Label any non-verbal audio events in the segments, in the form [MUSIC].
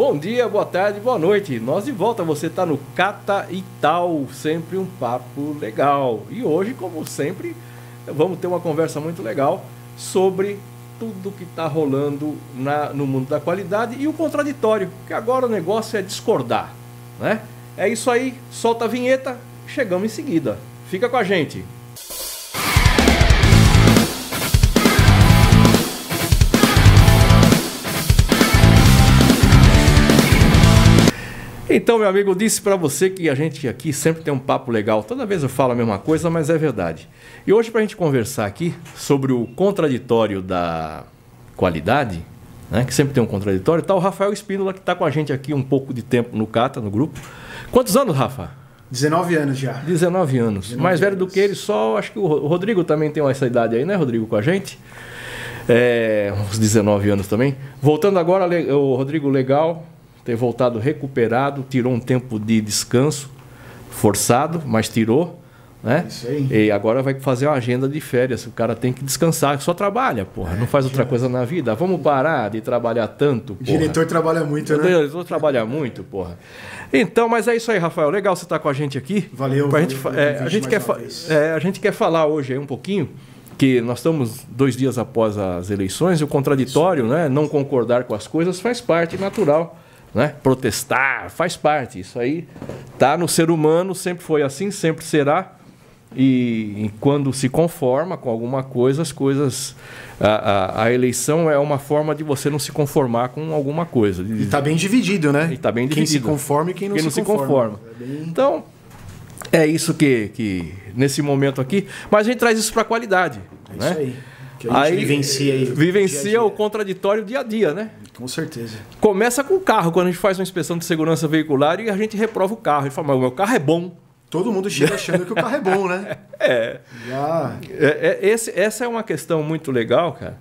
Bom dia, boa tarde, boa noite. Nós de volta, você está no Cata e Tal, sempre um papo legal. E hoje, como sempre, vamos ter uma conversa muito legal sobre tudo que está rolando na, no mundo da qualidade e o contraditório, que agora o negócio é discordar, né? É isso aí, solta a vinheta, chegamos em seguida. Fica com a gente. Então, meu amigo, eu disse para você que a gente aqui sempre tem um papo legal. Toda vez eu falo a mesma coisa, mas é verdade. E hoje, para a gente conversar aqui sobre o contraditório da qualidade, né, que sempre tem um contraditório, está o Rafael Espínola, que está com a gente aqui um pouco de tempo no Cata, no grupo. Quantos anos, Rafa? 19 anos já. 19 anos. 19 Mais velho do que ele, só acho que o Rodrigo também tem essa idade aí, né, Rodrigo, com a gente? É, uns 19 anos também. Voltando agora, o Rodrigo Legal, ter voltado recuperado, tirou um tempo de descanso forçado, mas tirou. Né? Isso aí. E agora vai fazer uma agenda de férias. O cara tem que descansar, só trabalha, porra. É, não faz outra coisa na vida. Vamos parar de trabalhar tanto. Porra. O diretor trabalha muito, né? O diretor trabalha muito, porra. Então, mas é isso aí, Rafael. Legal você estar com a gente aqui. Valeu. Pra gente, valeu, é, a, gente quer é, a gente quer falar hoje aí um pouquinho que nós estamos dois dias após as eleições e o contraditório, né? Não concordar com as coisas faz parte natural né? Protestar faz parte. Isso aí tá no ser humano, sempre foi assim, sempre será. E, e quando se conforma com alguma coisa, as coisas. A, a, a, eleição é uma forma de você não se conformar com alguma coisa. E está bem dividido, né? E está bem dividido. Quem se conforma e quem não, quem se, não conforma. se conforma. É bem... Então, é isso que, que, nesse momento aqui. Mas a gente traz isso para a qualidade. É né? isso aí. Que a gente aí, vivencia aí. Vivencia dia dia. o contraditório dia a dia, né? Com certeza. Começa com o carro, quando a gente faz uma inspeção de segurança veicular e a gente reprova o carro. E fala, mas o meu carro é bom. Todo mundo chega achando que o carro é bom, né? [LAUGHS] É. Já. É, é, esse, essa é uma questão muito legal, cara,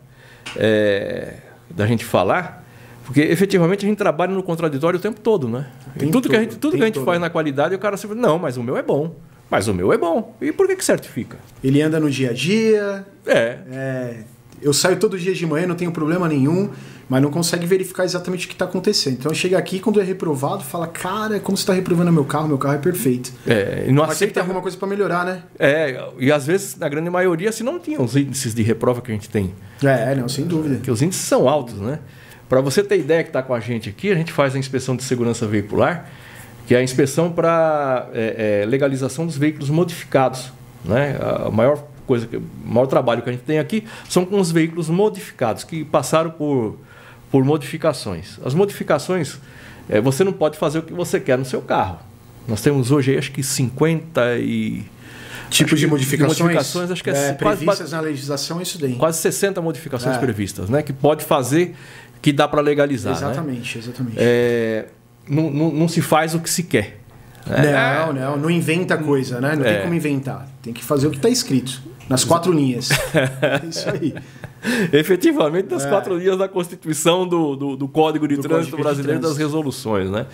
é, da gente falar, porque efetivamente a gente trabalha no contraditório o tempo todo, né? E tudo todo, que a gente, tudo que a gente faz na qualidade, o cara sempre não, mas o meu é bom. Mas o meu é bom. E por que, que certifica? Ele anda no dia a dia. É. é eu saio todo dia de manhã, não tenho problema nenhum, mas não consegue verificar exatamente o que está acontecendo. Então chega aqui, quando é reprovado, fala, cara, como você está reprovando meu carro? Meu carro é perfeito. É, e não mas aceita... tem alguma coisa para melhorar, né? É, e às vezes, na grande maioria, se não tinha os índices de reprova que a gente tem. É, não, sem dúvida. Que os índices são altos, né? Para você ter ideia que está com a gente aqui, a gente faz a inspeção de segurança veicular, que é a inspeção para é, é, legalização dos veículos modificados. Né? A maior coisa, o maior trabalho que a gente tem aqui são com os veículos modificados, que passaram por, por modificações. As modificações, é, você não pode fazer o que você quer no seu carro. Nós temos hoje, acho que 50 e... Tipos de modificações? De modificações, acho que é, é previstas quase, na legislação, isso daí. Quase 60 modificações é. previstas, né? Que pode fazer, que dá para legalizar. Exatamente, né? exatamente. É, não, não, não se faz o que se quer. Não, não, não inventa coisa, né? Não é. tem como inventar. Tem que fazer o que está escrito. Nas quatro linhas. [LAUGHS] É isso aí. Efetivamente, nas é. quatro linhas da Constituição do, do, do Código de do Trânsito Código Brasileiro de das resoluções, né?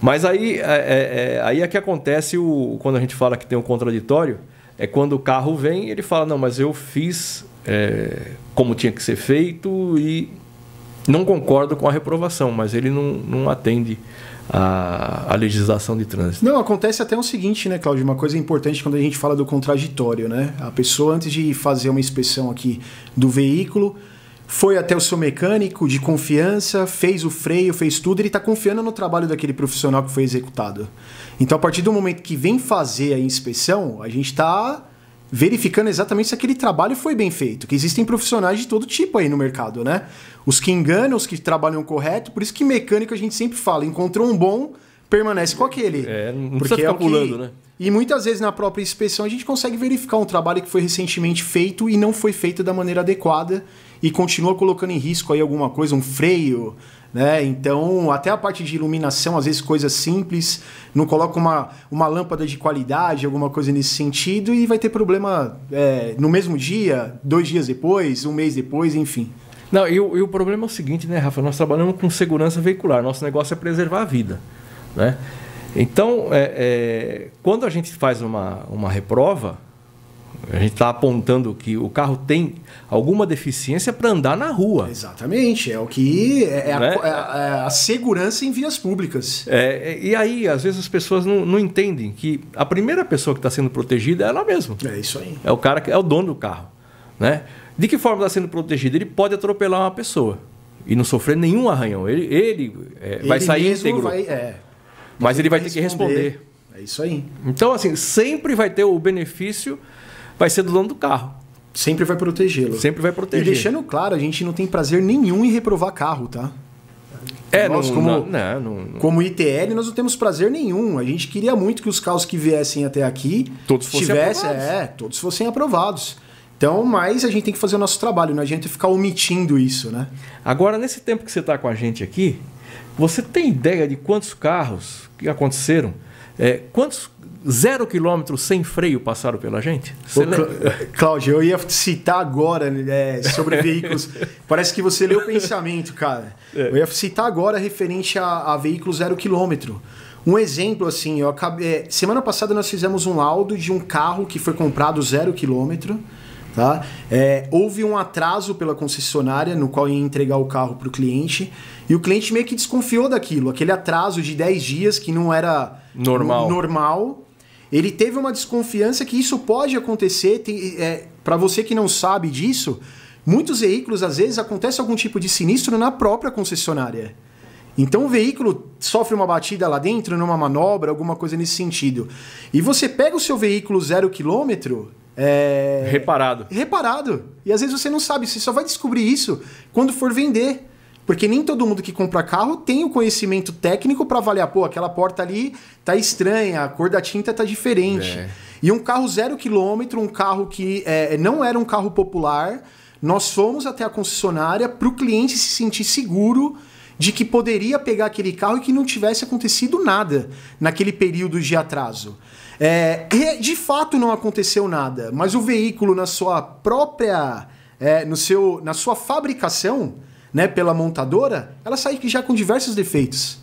Mas aí é, é, é, aí é que acontece o, quando a gente fala que tem um contraditório, é quando o carro vem e ele fala, não, mas eu fiz é, como tinha que ser feito e não concordo com a reprovação, mas ele não, não atende a, a, legislação de trânsito. Não, acontece até o seguinte, né, Cláudio? Uma coisa importante quando a gente fala do contraditório, né? A pessoa, antes de fazer uma inspeção aqui do veículo, foi até o seu mecânico de confiança, fez o freio, fez tudo, ele está confiando no trabalho daquele profissional que foi executado. Então, a partir do momento que vem fazer a inspeção, a gente está verificando exatamente se aquele trabalho foi bem feito. Que existem profissionais de todo tipo aí no mercado, né? Os que enganam, os que trabalham correto, por isso que mecânico a gente sempre fala, encontrou um bom, permanece com aquele. É, não precisa ficar é pulando, né? E muitas vezes na própria inspeção a gente consegue verificar um trabalho que foi recentemente feito e não foi feito da maneira adequada e continua colocando em risco aí alguma coisa, um freio, né? Então, até a parte de iluminação, às vezes coisas simples, não coloca uma, uma lâmpada de qualidade, alguma coisa nesse sentido, e vai ter problema é, no mesmo dia, dois dias depois, um mês depois, enfim. Não, e o, e o problema é o seguinte, né, Rafa? Nós trabalhamos com segurança veicular, nosso negócio é preservar a vida, né? Então, é, é, quando a gente faz uma, uma reprova, A gente está apontando que o carro tem alguma deficiência para andar na rua. Exatamente, é o que é, é, né? a, é, é a, segurança em vias públicas. É, e aí, às vezes, as pessoas não, não entendem que a primeira pessoa que está sendo protegida é ela mesma. É isso aí. É o cara que é o dono do carro. Né? De que forma está sendo protegido? Ele pode atropelar uma pessoa e não sofrer nenhum arranhão. Ele, ele, é, ele vai sair íntegro. Vai, é, mas ele vai ter que responder. É isso aí. Então, assim, sempre vai ter o benefício, vai ser do dono do carro. Sempre vai protegê-lo. Sempre vai proteger. E deixando claro, a gente não tem prazer nenhum em reprovar carro, tá? É, nós, não, como, não, não, como ITL, nós não temos prazer nenhum. A gente queria muito que os carros que viessem até aqui todos fossem tivessem, aprovados. É, todos fossem aprovados. Então, mas a gente tem que fazer o nosso trabalho, não adianta ficar omitindo isso, né? Agora, nesse tempo que você está com a gente aqui, você tem ideia de quantos carros que aconteceram? É, quantos zero quilômetros sem freio passaram pela gente? Ô, [LAUGHS] Cláudio, eu ia citar agora é, sobre veículos. [LAUGHS] Parece que você leu o pensamento, cara. É. Eu ia citar agora referente a, a veículo zero quilômetro. Um exemplo, assim, eu acabei, é, semana passada nós fizemos um laudo de um carro que foi comprado zero quilômetro. Tá? É, houve um atraso pela concessionária no qual ia entregar o carro para o cliente e o cliente meio que desconfiou daquilo, aquele atraso de 10 dias que não era normal. normal ele teve uma desconfiança que isso pode acontecer. É, Para você que não sabe disso, muitos veículos às vezes acontece algum tipo de sinistro na própria concessionária. Então o veículo sofre uma batida lá dentro, numa manobra, alguma coisa nesse sentido. E você pega o seu veículo zero quilômetro, é... Reparado. Reparado. E às vezes você não sabe, você só vai descobrir isso quando for vender. Porque nem todo mundo que compra carro tem o conhecimento técnico para avaliar, pô, aquela porta ali tá estranha, a cor da tinta tá diferente. É. E um carro zero quilômetro, um carro que é, não era um carro popular, nós fomos até a concessionária para o cliente se sentir seguro de que poderia pegar aquele carro e que não tivesse acontecido nada naquele período de atraso. É, de fato não aconteceu nada, mas o veículo na sua própria, é, no seu, na sua fabricação, né, pela montadora, ela sai já com diversos defeitos.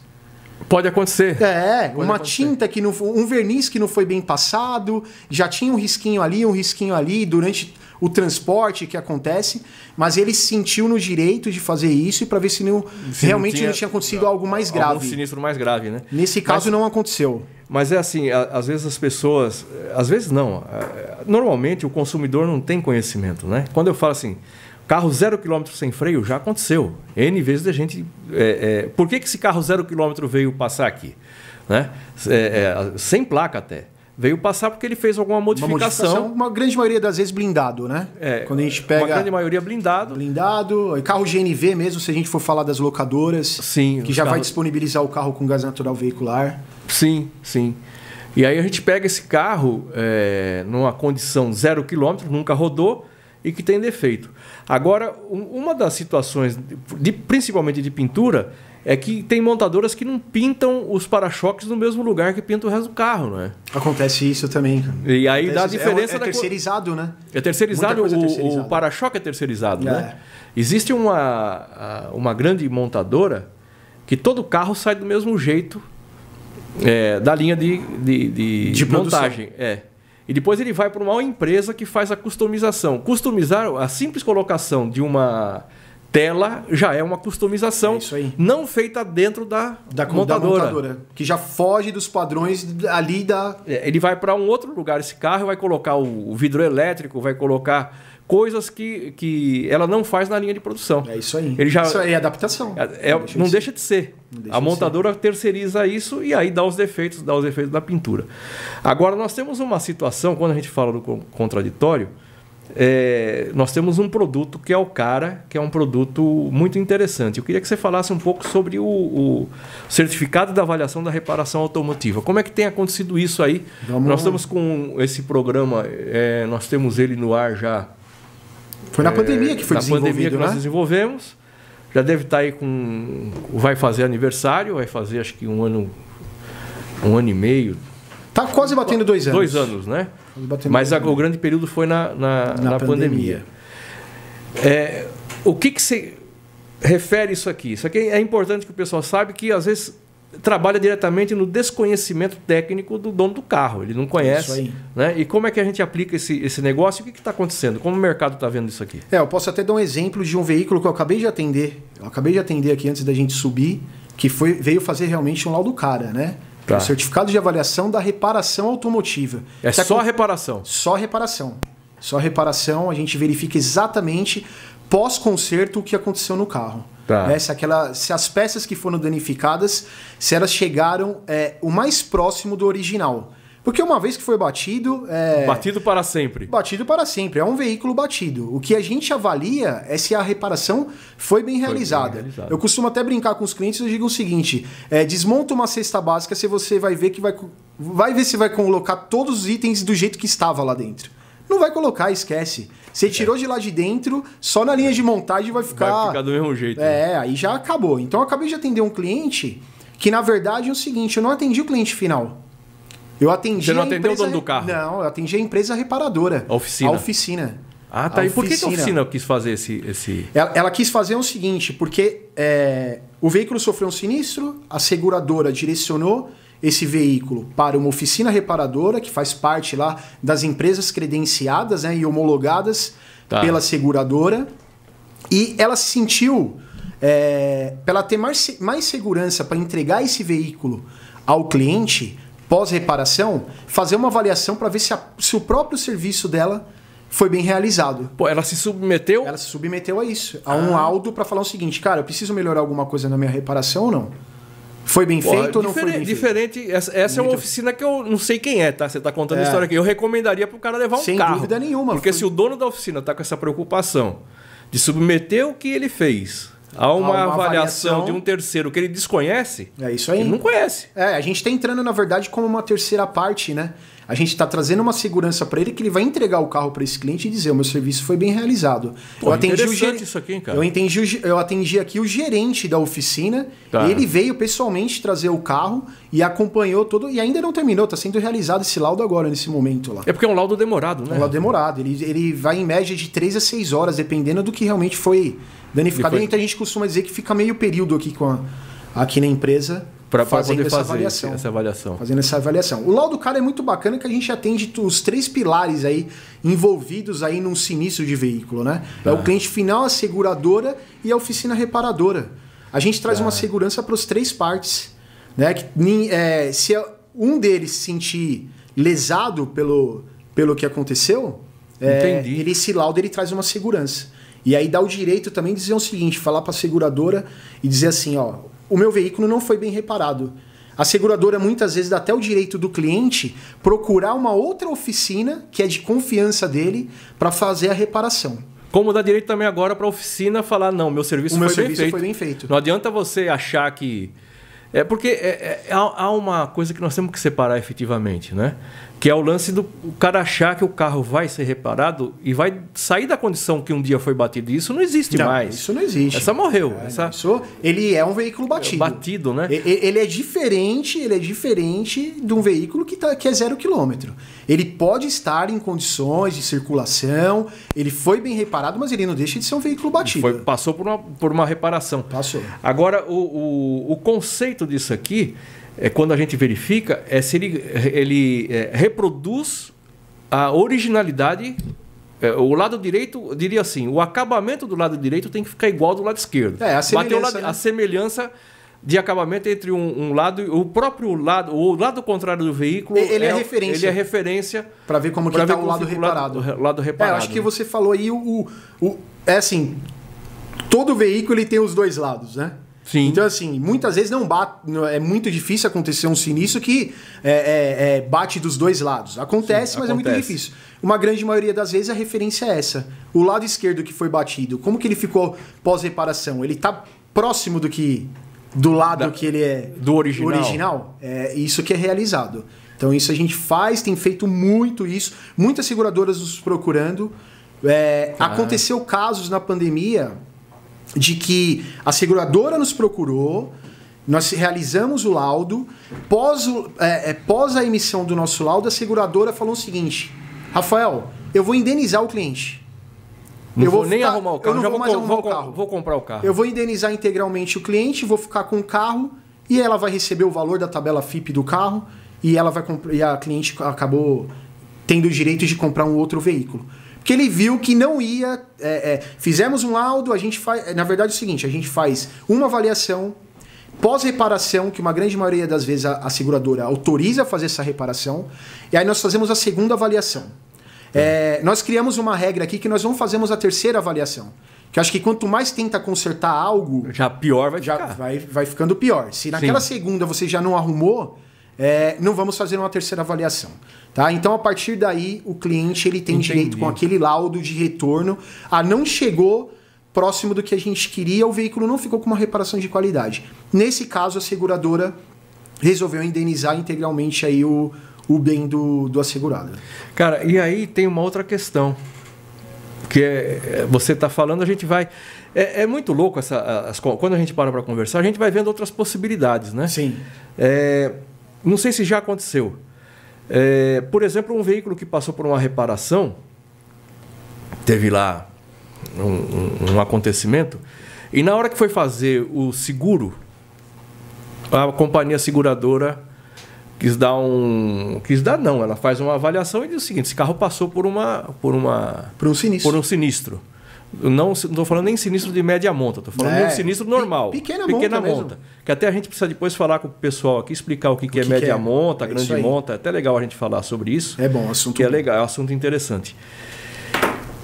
Pode acontecer. É, Pode uma acontecer. tinta que não, um verniz que não foi bem passado, já tinha um risquinho ali, um risquinho ali durante o transporte que acontece, mas ele se sentiu no direito de fazer isso e para ver se, não, se realmente não tinha, não tinha acontecido algo mais grave. Algum sinistro mais grave, né? Nesse caso mas, não aconteceu. Mas é assim, às vezes as pessoas, às vezes não. Normalmente o consumidor não tem conhecimento, né? Quando eu falo assim, Carro zero quilômetro sem freio já aconteceu. N vezes a gente. É, é, por que, que esse carro zero quilômetro veio passar aqui? Né? É, é, sem placa até. Veio passar porque ele fez alguma modificação. Uma, modificação, uma grande maioria das vezes blindado, né? É, Quando a gente pega. Uma grande maioria blindado. Blindado. Carro GNV mesmo, se a gente for falar das locadoras. Sim. Que já carros... vai disponibilizar o carro com gás natural veicular. Sim, sim. E aí a gente pega esse carro é, numa condição zero quilômetro, nunca rodou e que tem defeito. Agora, uma das situações, de, principalmente de pintura, é que tem montadoras que não pintam os para-choques no mesmo lugar que pinta o resto do carro, não é? Acontece isso também. E aí Acontece, dá a diferença. É, é terceirizado, né? É terceirizado, o, é terceirizado. o para-choque é terceirizado, né? é. né? Existe uma, uma grande montadora que todo carro sai do mesmo jeito é, da linha de, de, de, de montagem. É. E depois ele vai para uma empresa que faz a customização. Customizar, a simples colocação de uma tela já é uma customização é não feita dentro da, da, montadora. da montadora. Que já foge dos padrões ali da. É, ele vai para um outro lugar, esse carro vai colocar o vidro elétrico, vai colocar coisas que, que ela não faz na linha de produção. É isso aí. Ele já, isso aí é adaptação. É, é, não, deixa, não de deixa de ser. Deixa a montadora ser. terceiriza isso e aí dá os defeitos, dá os defeitos da pintura. Agora nós temos uma situação, quando a gente fala do contraditório, é, nós temos um produto que é o cara, que é um produto muito interessante. Eu queria que você falasse um pouco sobre o, o certificado da avaliação da reparação automotiva. Como é que tem acontecido isso aí? Vamos... Nós estamos com esse programa, é, nós temos ele no ar já foi na é, pandemia que foi na desenvolvido, pandemia que né? nós desenvolvemos. Já deve estar aí com. Vai fazer aniversário, vai fazer acho que um ano. Um ano e meio. Tá quase batendo dois anos. Dois anos, né? Mas a, o grande período foi na, na, na, na pandemia. pandemia. É, o que, que você refere isso aqui? Isso aqui é importante que o pessoal saiba que às vezes trabalha diretamente no desconhecimento técnico do dono do carro. Ele não conhece. Né? E como é que a gente aplica esse, esse negócio? O que está acontecendo? Como o mercado está vendo isso aqui? É, eu posso até dar um exemplo de um veículo que eu acabei de atender. Eu acabei de atender aqui antes da gente subir, que foi, veio fazer realmente um laudo cara, né? Tá. O certificado de avaliação da reparação automotiva. É só a reparação? Só reparação. Só reparação, a gente verifica exatamente pós-conserto o que aconteceu no carro. Tá. Né? Se, aquela, se as peças que foram danificadas, se elas chegaram é, o mais próximo do original. Porque uma vez que foi batido. É... Batido para sempre. Batido para sempre. É um veículo batido. O que a gente avalia é se a reparação foi bem realizada. Foi bem realizado. Eu costumo até brincar com os clientes e digo o seguinte: é, desmonta uma cesta básica se você vai ver que vai. Vai ver se vai colocar todos os itens do jeito que estava lá dentro. Não vai colocar, esquece. Você tirou de lá de dentro, só na linha de montagem vai ficar. Vai ficar do mesmo jeito. É, né? aí já acabou. Então eu acabei de atender um cliente que, na verdade, é o seguinte: eu não atendi o cliente final. Eu atendi. Você não atendeu empresa... o dono do carro? Não, eu atendi a empresa reparadora. A oficina. A oficina. Ah, tá. A e por que a oficina quis fazer esse. esse... Ela, ela quis fazer o seguinte, porque é, o veículo sofreu um sinistro, a seguradora direcionou esse veículo para uma oficina reparadora, que faz parte lá das empresas credenciadas né, e homologadas tá. pela seguradora. E ela se sentiu, é, para ela ter mais, mais segurança para entregar esse veículo ao cliente pós-reparação, fazer uma avaliação para ver se, a, se o próprio serviço dela foi bem realizado. Pô, ela se submeteu? Ela se submeteu a isso, a ah. um laudo para falar o seguinte, cara, eu preciso melhorar alguma coisa na minha reparação ou não? Foi bem feito ou não foi bem diferente, feito? Essa, essa é uma oficina que eu não sei quem é, tá? Você tá contando é. a história aqui. Eu recomendaria pro cara levar um Sem carro. Sem dúvida nenhuma. Porque foi... se o dono da oficina tá com essa preocupação de submeter o que ele fez a uma, uma avaliação, avaliação, de um terceiro que ele desconhece, é isso aí. Ele não conhece. É, a gente está entrando, na verdade, como uma terceira parte, né? A gente está trazendo uma segurança para ele que ele vai entregar o carro para esse cliente e dizer: o meu serviço foi bem realizado. Pô, eu atendi o ger... isso aqui, cara. Eu, entendi, eu atendi aqui o gerente da oficina. Tá. Ele veio pessoalmente trazer o carro e acompanhou todo. E ainda não terminou, está sendo realizado esse laudo agora, nesse momento lá. É porque é um laudo demorado, né? É um laudo demorado. Ele, ele vai em média de 3 a 6 horas, dependendo do que realmente foi danificado. Foi... Então a gente costuma dizer que fica meio período aqui, com a, aqui na empresa para poder fazer avaliação, essa avaliação. Fazendo essa avaliação. O laudo cara é muito bacana que a gente atende os três pilares aí envolvidos aí num sinistro de veículo, né? Tá. É o tá. cliente final, a seguradora e a oficina reparadora. A gente traz tá. uma segurança para os três partes, né? Que, é, se um deles se sentir lesado pelo, pelo que aconteceu, é, ele, esse laudo ele traz uma segurança. E aí dá o direito também de dizer o seguinte, falar para a seguradora e dizer assim, ó, o meu veículo não foi bem reparado. A seguradora muitas vezes dá até o direito do cliente procurar uma outra oficina que é de confiança dele para fazer a reparação. Como dá direito também agora para a oficina falar, não, meu serviço, o foi, meu bem serviço foi bem feito. Não adianta você achar que. É porque é, é, há uma coisa que nós temos que separar efetivamente, né? Que é o lance do o cara achar que o carro vai ser reparado e vai sair da condição que um dia foi batido. Isso não existe não, mais. Isso não existe. Essa morreu. É, essa... Isso, ele é um veículo batido. Batido, né? Ele é diferente, ele é diferente de um veículo que, tá, que é zero quilômetro. Ele pode estar em condições de circulação, ele foi bem reparado, mas ele não deixa de ser um veículo batido. Foi, passou por uma, por uma reparação. Passou. Agora, o, o, o conceito disso aqui é, quando a gente verifica, é se ele, ele é, reproduz a originalidade. É, o lado direito, diria assim, o acabamento do lado direito tem que ficar igual ao do lado esquerdo. É, a semelhança, né? a semelhança de acabamento entre um, um, lado o próprio lado o lado contrário do veículo ele é, é referência ele é referência para ver como que está o lado reparado o lado, lado reparado é, acho que você falou aí o, o, o, é assim todo veículo ele tem os dois lados né Sim. Então, assim, muitas vezes não bate. É muito difícil acontecer um sinistro que é, é, é, bate dos dois lados. Acontece, Sim, mas acontece. é muito difícil. Uma grande maioria das vezes a referência é essa. O lado esquerdo que foi batido, como que ele ficou pós-reparação? Ele está próximo do que. Do lado da, que ele é. Do original. original? É isso que é realizado. Então, isso a gente faz, tem feito muito isso. Muitas seguradoras nos procurando. É, ah. Aconteceu casos na pandemia de que a seguradora nos procurou, nós realizamos o laudo, pós, é, é, pós a emissão do nosso laudo, a seguradora falou o seguinte: Rafael, eu vou indenizar o cliente. Não eu vou, nem ficar, arrumar o carro, eu não já vou, vou mais arrumar vou, o carro. Vou comprar o carro. Eu vou indenizar integralmente o cliente, vou ficar com o carro e ela vai receber o valor da tabela FIP do carro e ela vai e a cliente acabou tendo o direito de comprar um outro veículo. Porque ele viu que não ia. É, é, fizemos um laudo, a gente faz. Na verdade é o seguinte: a gente faz uma avaliação pós-reparação, que uma grande maioria das vezes a, a, seguradora autoriza a fazer essa reparação, e aí nós fazemos a segunda avaliação. É, nós criamos uma regra aqui que nós não fazemos a terceira avaliação. Que eu acho que quanto mais tenta consertar algo. Já pior vai já ficar. Vai, vai ficando pior. Se naquela Sim. segunda você já não arrumou, é, não vamos fazer uma terceira avaliação. Tá? Então, a partir daí, o cliente ele tem Entendi. direito com aquele laudo de retorno a não chegou próximo do que a gente queria, o veículo não ficou com uma reparação de qualidade. Nesse caso, a seguradora resolveu indenizar integralmente aí o, o bem do, do assegurado. Cara, e aí tem uma outra questão. Que é, é você está falando, a gente vai. É, é muito louco essa. As, quando a gente para para conversar, a gente vai vendo outras possibilidades, né? Sim. É, não sei se já aconteceu. É, por exemplo, um veículo que passou por uma reparação, teve lá um, um, um acontecimento, e na hora que foi fazer o seguro, a companhia seguradora quis dar um. Quis dar não, ela faz uma avaliação e diz o seguinte: esse carro passou por uma. por uma. Por um sinistro. Por um sinistro. Não estou falando nem sinistro de média monta, estou falando é, de um sinistro normal. Pequena, pequena monta. monta que até a gente precisa depois falar com o pessoal aqui, explicar o que, o que, é média que é? monta, é grande monta. É até legal a gente falar sobre isso. É bom, assunto. Que é legal, é um assunto interessante.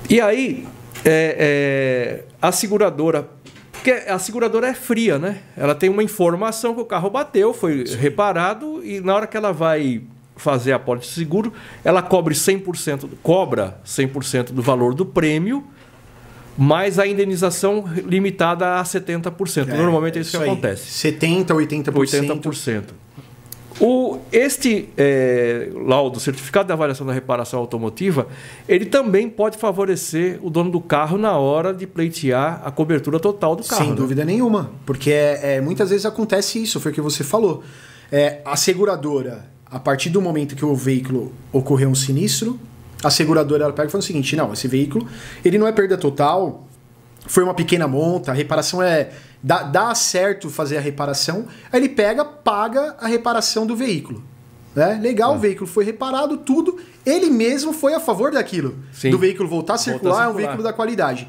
E aí, é, é, a seguradora. Porque a seguradora é fria, né? Ela tem uma informação que o carro bateu, foi Sim. reparado, e na hora que ela vai fazer a pólice de seguro, ela cobre 100%, cobra 100% do valor do prêmio, mais a indenização limitada a 70%. É, Normalmente é isso, isso que aí. acontece. 70%, 80%. 80%. O, este é, laudo, certificado de avaliação da reparação automotiva, ele também pode favorecer o dono do carro na hora de pleitear a cobertura total do carro. Sem né? dúvida nenhuma, porque é, é, muitas vezes acontece isso, foi o que você falou. É, a seguradora, a partir do momento que o veículo ocorreu um sinistro, a seguradora ela pega e fala o seguinte: não, esse veículo ele não é perda total, foi uma pequena monta, a reparação é dá, dá certo fazer a reparação, aí ele pega, paga a reparação do veículo. Né? Legal, é. o veículo foi reparado, tudo. Ele mesmo foi a favor daquilo. Sim. Do veículo voltar a circular, Volta a circular, é um veículo da qualidade.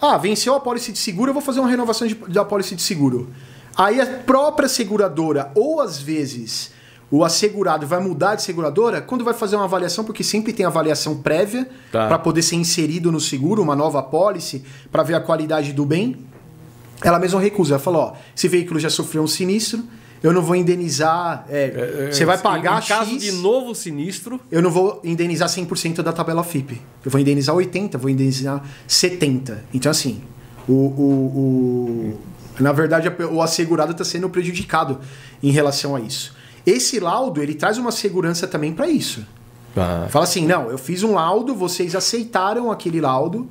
Ah, venceu a pólice de seguro, eu vou fazer uma renovação de, da pólice de seguro. Aí a própria seguradora, ou às vezes o assegurado vai mudar de seguradora quando vai fazer uma avaliação, porque sempre tem avaliação prévia tá. para poder ser inserido no seguro, uma nova pólice, para ver a qualidade do bem. Ela mesma recusa. Ela falou: ó, esse veículo já sofreu um sinistro, eu não vou indenizar. É, é, é você vai pagar em, caso de novo sinistro. Eu não vou indenizar 100% da tabela FIP. Eu vou indenizar 80%, vou indenizar 70%. Então, assim, o, o, o na verdade, o assegurado está sendo prejudicado em relação a isso. Esse laudo ele traz uma segurança também para isso. Ah. Fala assim, não, eu fiz um laudo, vocês aceitaram aquele laudo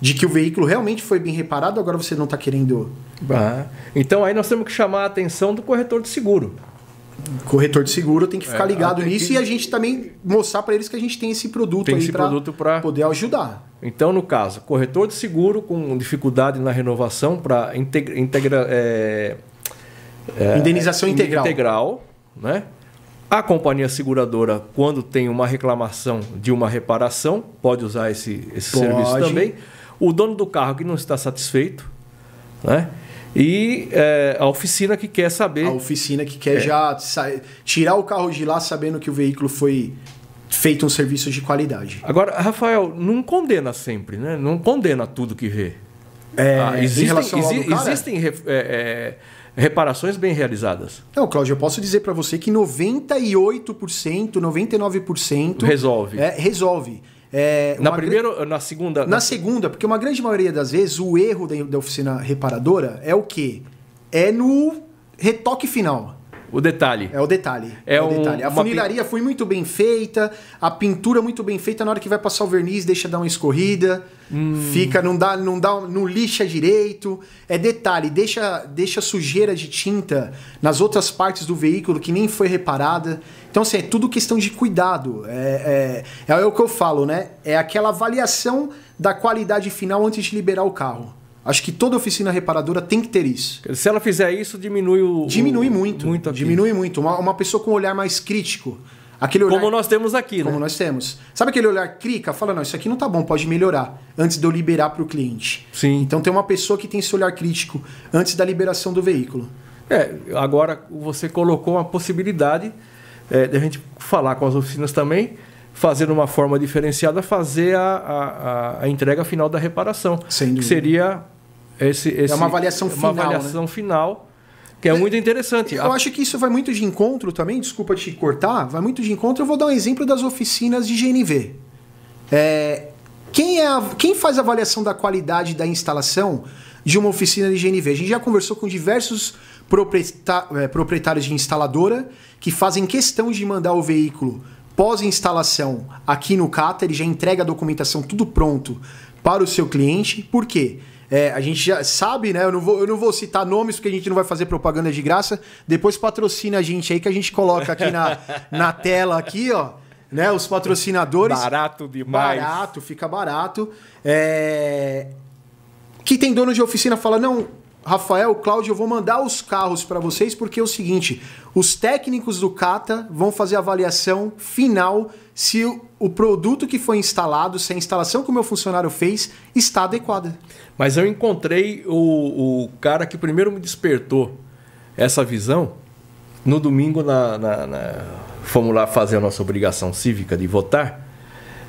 de que o veículo realmente foi bem reparado, agora você não está querendo. Ah. Então aí nós temos que chamar a atenção do corretor de seguro. Corretor de seguro tem que ficar é, ligado nisso que... e a gente também mostrar para eles que a gente tem esse produto tem aí para poder ajudar. Então, no caso, corretor de seguro com dificuldade na renovação para integra, integra é, é, indenização integral. integral né? A companhia seguradora, quando tem uma reclamação de uma reparação, pode usar esse, esse serviço também. O dono do carro que não está satisfeito, né? E é, a oficina que quer saber. A oficina que quer é. já tirar o carro de lá sabendo que o veículo foi feito um serviço de qualidade. Agora, Rafael, não condena sempre, né? Não condena tudo que vê. É, ah, existem, exi existem é, é reparações bem realizadas. Não, Cláudio, eu posso dizer para você que 98%, 99% resolve. É, resolve. É, na primeira ou na segunda? Na, na segunda, porque uma grande maioria das vezes o erro da, da oficina reparadora é o quê? É no retoque final. O detalhe. É o detalhe. É, é o um, detalhe. A funilaria foi muito bem feita, a pintura muito bem feita, na hora que vai passar o verniz, deixa dar uma escorrida, hum. fica, não dá, não dá, não lixa direito. É detalhe, deixa, deixa sujeira de tinta nas outras partes do veículo que nem foi reparada. Então, assim, é tudo questão de cuidado. É, é, é o que eu falo, né? É aquela avaliação da qualidade final antes de liberar o carro. Acho que toda oficina reparadora tem que ter isso. Se ela fizer isso, diminui o. Diminui muito. muito aqui. diminui muito. Uma, uma pessoa com um olhar mais crítico. Aquele olhar, Como nós temos aqui, como né? nós temos. Sabe aquele olhar crica? Fala, não, isso aqui não tá bom, pode melhorar. Antes de eu liberar para o cliente. Sim. Então tem uma pessoa que tem esse olhar crítico antes da liberação do veículo. É, agora você colocou uma possibilidade é, de a gente falar com as oficinas também, fazer de uma forma diferenciada, fazer a, a, a entrega final da reparação. Sem que dúvida. seria esse, esse, É uma avaliação final, Uma avaliação final, que é, muito interessante. Eu acho que isso vai muito de encontro também, desculpa te cortar, vai muito de encontro. Eu vou dar um exemplo das oficinas de GNV. É, quem, é a- quem faz a avaliação da qualidade da instalação de uma oficina de GNV? A gente já conversou com diversos é, proprietários de instaladora que fazem questão de mandar o veículo pós-instalação aqui no CATA, ele já entrega a documentação tudo pronto para o seu cliente. Por quê? É, a gente já sabe, né? Eu não, vou, eu não vou citar nomes porque a gente não vai fazer propaganda de graça. Depois patrocina a gente aí que a gente coloca aqui na, na tela aqui, ó. Né, os patrocinadores. Barato demais. Barato, fica barato. É... Que tem dono de oficina fala: não, Rafael, Cláudio, eu vou mandar os carros para vocês porque é o seguinte: os técnicos do Cata vão fazer a avaliação final se o- o produto que foi instalado, se a instalação que o meu funcionário fez está adequada. Mas eu encontrei o, o cara que primeiro me despertou essa visão no domingo na, na- na- fomos lá fazer a nossa obrigação cívica de votar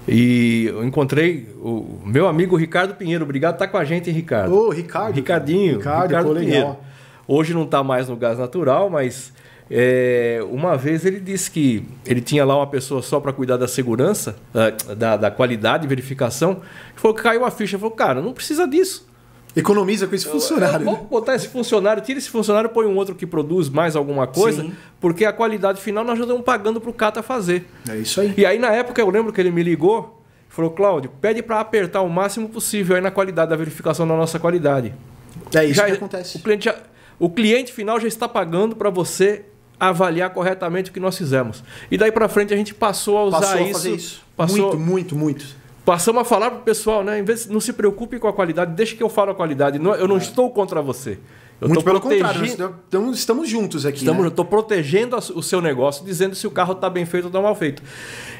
e eu encontrei o meu amigo Ricardo Pinheiro. Obrigado estar com a gente, Ricardo. Ô, Ricardo. Ricardinho. Ricardo, pô, legal. Hoje não está mais no gás natural, mas é, uma vez ele disse que ele tinha lá uma pessoa só para cuidar da segurança, da, da, da qualidade, verificação. Falou que caiu a ficha. Falou, cara, não precisa disso. Economiza com esse funcionário. né? Vamos botar esse funcionário, tira esse funcionário, põe um outro que produz mais alguma coisa, Sim. porque a qualidade final nós já estamos pagando para o Cata fazer. É isso aí. E aí, na época, eu lembro que ele me ligou, falou, Cláudio, pede para apertar o máximo possível aí na qualidade da verificação da nossa qualidade. É isso Já- que acontece. O cliente, já- o cliente final já está pagando para você avaliar corretamente o que nós fizemos. E daí para frente a gente passou a usar Passou a isso. fazer isso. Passou, Muito, muito, muito. Passamos a falar pro pessoal, né? Em vez não se preocupe com a qualidade, deixa que eu falo a qualidade. Não- eu não estou contra você. Eu muito estou pelo protegi- contrário, estamos, juntos aqui. Estamos, né? estou protegendo o seu negócio, dizendo se o carro está bem feito ou está mal feito.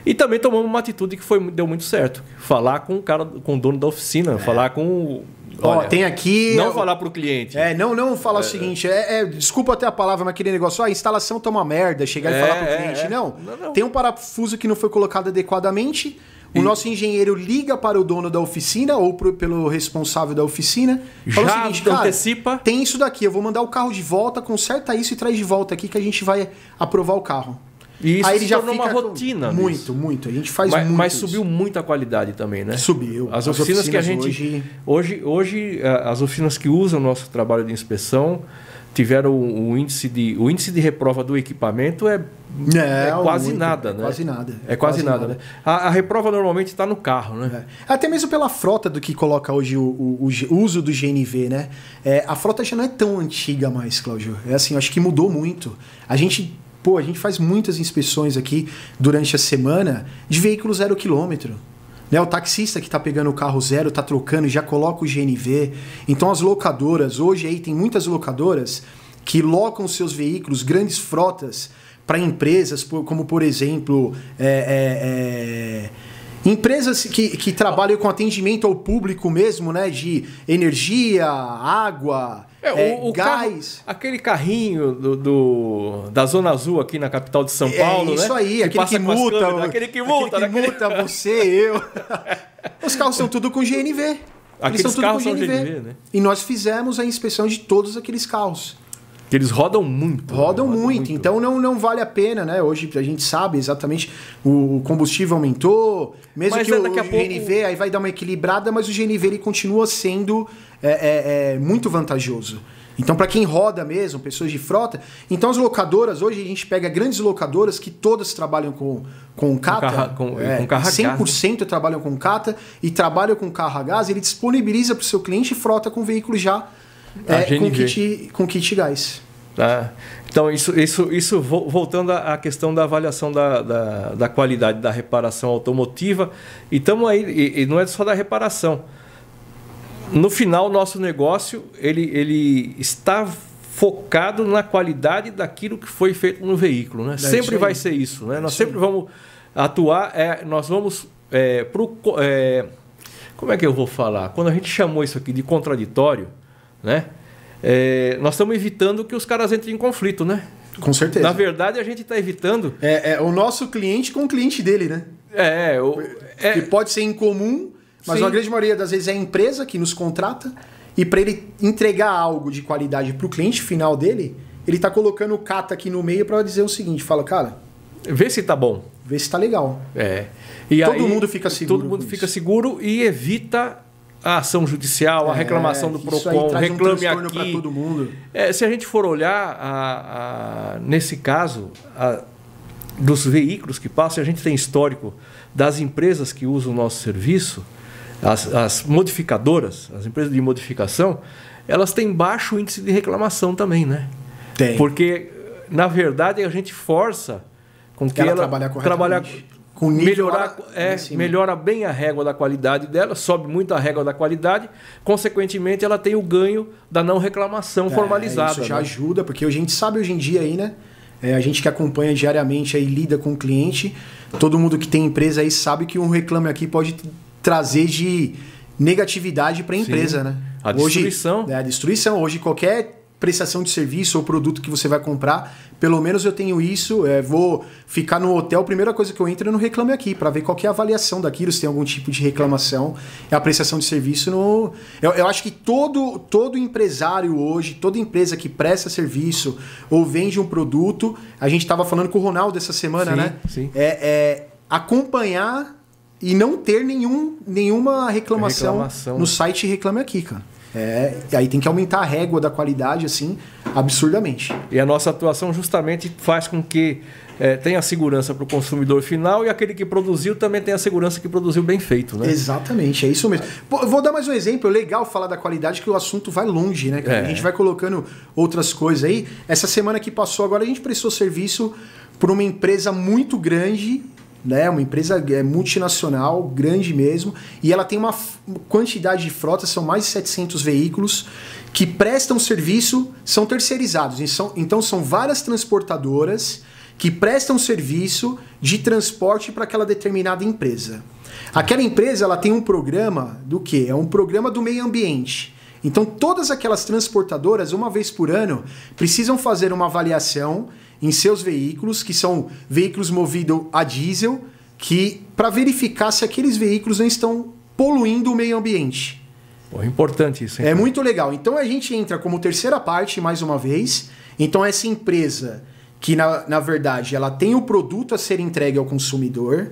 E também tomamos uma atitude que foi, deu muito certo. Falar com o cara, com o dono da oficina, falar com o. É. Ó, olha, tem aqui. Não falar para o cliente. É, não, não falar o seguinte, é, é, desculpa até a palavra, mas aquele negócio, a instalação tá uma merda, chegar É, e falar pro é, cliente. é. Não, Não, não. tem um parafuso que não foi colocado adequadamente, o E- nosso engenheiro liga para o dono da oficina ou pro- pelo responsável da oficina, fala Já o seguinte, cara, antecipa. tem isso daqui, eu vou mandar o carro de volta, conserta isso e traz de volta aqui que a gente vai aprovar o carro. E isso Aí ele já tornou uma com- rotina. Muito, disso. muito. A gente faz mas, muito. mas isso. subiu muito a qualidade também, né? Subiu. As As oficinas, que a oficinas gente. hoje- Hoje, hoje, eh, as oficinas que usam o nosso trabalho de inspeção tiveram o índice de, o índice de reprova do equipamento é, é quase muito, nada, é né? quase nada, É, quase, nada, né? A, a reprova normalmente está no carro, né? É. Até mesmo pela frota do que coloca hoje o, o- o o uso do GNV, né? É, a frota já não é tão antiga mais, Cláudio. É assim, eu acho que mudou muito. A gente, pô, a gente faz muitas inspeções aqui durante a semana de veículo zero quilômetro. Né, o taxista que está pegando o carro zero, está trocando e já coloca o GNV. Então as locadoras, hoje aí tem muitas locadoras que locam seus veículos, grandes frotas, para empresas, como por exemplo. é, é, é, Empresas que, que trabalham com atendimento ao público mesmo, né? De energia, água, É, é, o, o carro- gás. aquele carrinho do, do- da Zona Azul aqui na capital de São Paulo, é isso né? aí, aquele que com as multa. câmeras, aquele que multa, aquele que né? multa [LAUGHS] você, eu. [LAUGHS] Os carros são tudo com GNV. Eles Aqueles são tudo carros com são GNV. GNV, né? E nós fizemos a inspeção de todos aqueles carros. Que eles rodam muito. Rodam né? muito, então não, não vale a pena, né? Hoje a gente sabe exatamente o combustível aumentou, mesmo Mas que é o, o pouco- GNV aí vai dar uma equilibrada, mas o GNV ele continua sendo é, é, é, muito vantajoso. Então, para quem roda mesmo, pessoas de frota, então as locadoras, hoje a gente pega grandes locadoras que todas trabalham com, com CATA, carro- com- é, com carro gás, 100% trabalham com CATA e trabalham com carro a gás, ele disponibiliza para o seu cliente frota com veículo já é, com, kit, com kit gás. Tá? Então, isso, isso, isso vo- voltando à questão da avaliação da, da, da qualidade da reparação automotiva, e estamos aí, e, e não é só da reparação. No final, nosso negócio ele, ele está focado na qualidade daquilo que foi feito no veículo. Né? É sempre vai ser isso. Né? É nós sempre vamos atuar, é, nós vamos é, pro, é, como é que eu vou falar? Quando a gente chamou isso aqui de contraditório, né? É, nós estamos evitando que os caras entrem em conflito, né? Com certeza. Na verdade, a gente está evitando. É, é, o nosso cliente com o cliente dele, né? É, o, é... que pode ser incomum, mas Sim. a grande maioria das vezes é a empresa que nos contrata e para ele entregar algo de qualidade para o cliente final dele, ele está colocando o cata aqui no meio para dizer o seguinte: fala, cara, vê se tá bom, vê se tá legal. É. E todo aí, mundo fica seguro. Todo mundo fica isso. seguro e evita a ação judicial, é, a reclamação do Procon, reclame um aqui. todo mundo. É, se a gente for olhar a, a, nesse caso a, dos veículos que passam, a gente tem histórico das empresas que usam o nosso serviço, as, as modificadoras, as empresas de modificação, elas têm baixo índice de reclamação também, né? Tem. Porque na verdade a gente força com que ela, ela trabalhar trabalhar com melhorar é, melhora bem a régua da qualidade dela, sobe muito a régua da qualidade, consequentemente ela tem o ganho da não reclamação é, formalizada. Isso já né? ajuda, porque a gente sabe hoje em dia aí, né? É, a gente que acompanha diariamente aí lida com o cliente, todo mundo que tem empresa aí sabe que um reclame aqui pode trazer de negatividade para a empresa, Sim. né? A destruição. Hoje, é, a destruição. Hoje qualquer prestação de serviço ou produto que você vai comprar, pelo menos eu tenho isso, é, vou ficar no hotel, a primeira coisa que eu entro é no Reclame Aqui, para ver qual é a avaliação daquilo, se tem algum tipo de reclamação, é a prestação de serviço no... Eu, eu acho que todo, todo empresário hoje, toda empresa que presta serviço ou vende um produto, a gente estava falando com o Ronaldo essa semana, sim, né? Sim. É, é acompanhar e não ter nenhum, nenhuma reclamação, reclamação, no site Reclame Aqui, cara. É, aí tem que aumentar a régua da qualidade, assim, absurdamente. E a nossa atuação justamente faz com que é, tenha segurança para o consumidor final e aquele que produziu também tenha a segurança que produziu bem feito, né? Exatamente, é isso mesmo. Pô, vou dar mais um exemplo, é legal falar da qualidade, que o assunto vai longe, né? É. A gente vai colocando outras coisas aí. Essa semana que passou agora, a gente prestou serviço para uma empresa muito grande né? Uma empresa é, multinacional, grande mesmo, e ela tem uma quantidade de frota, são mais de 700 veículos que prestam serviço, são terceirizados. Então são várias transportadoras que prestam serviço de transporte para aquela determinada empresa. Aquela empresa ela tem um programa do que? É um programa do meio ambiente. Então todas aquelas transportadoras, uma vez por ano, precisam fazer uma avaliação em seus veículos, que são veículos movidos a diesel, que para verificar se aqueles veículos não estão poluindo o meio ambiente. Pô, importante isso. Hein? É muito legal. Então a gente entra como terceira parte mais uma vez. Então essa empresa que na, na verdade ela tem o produto a ser entregue ao consumidor,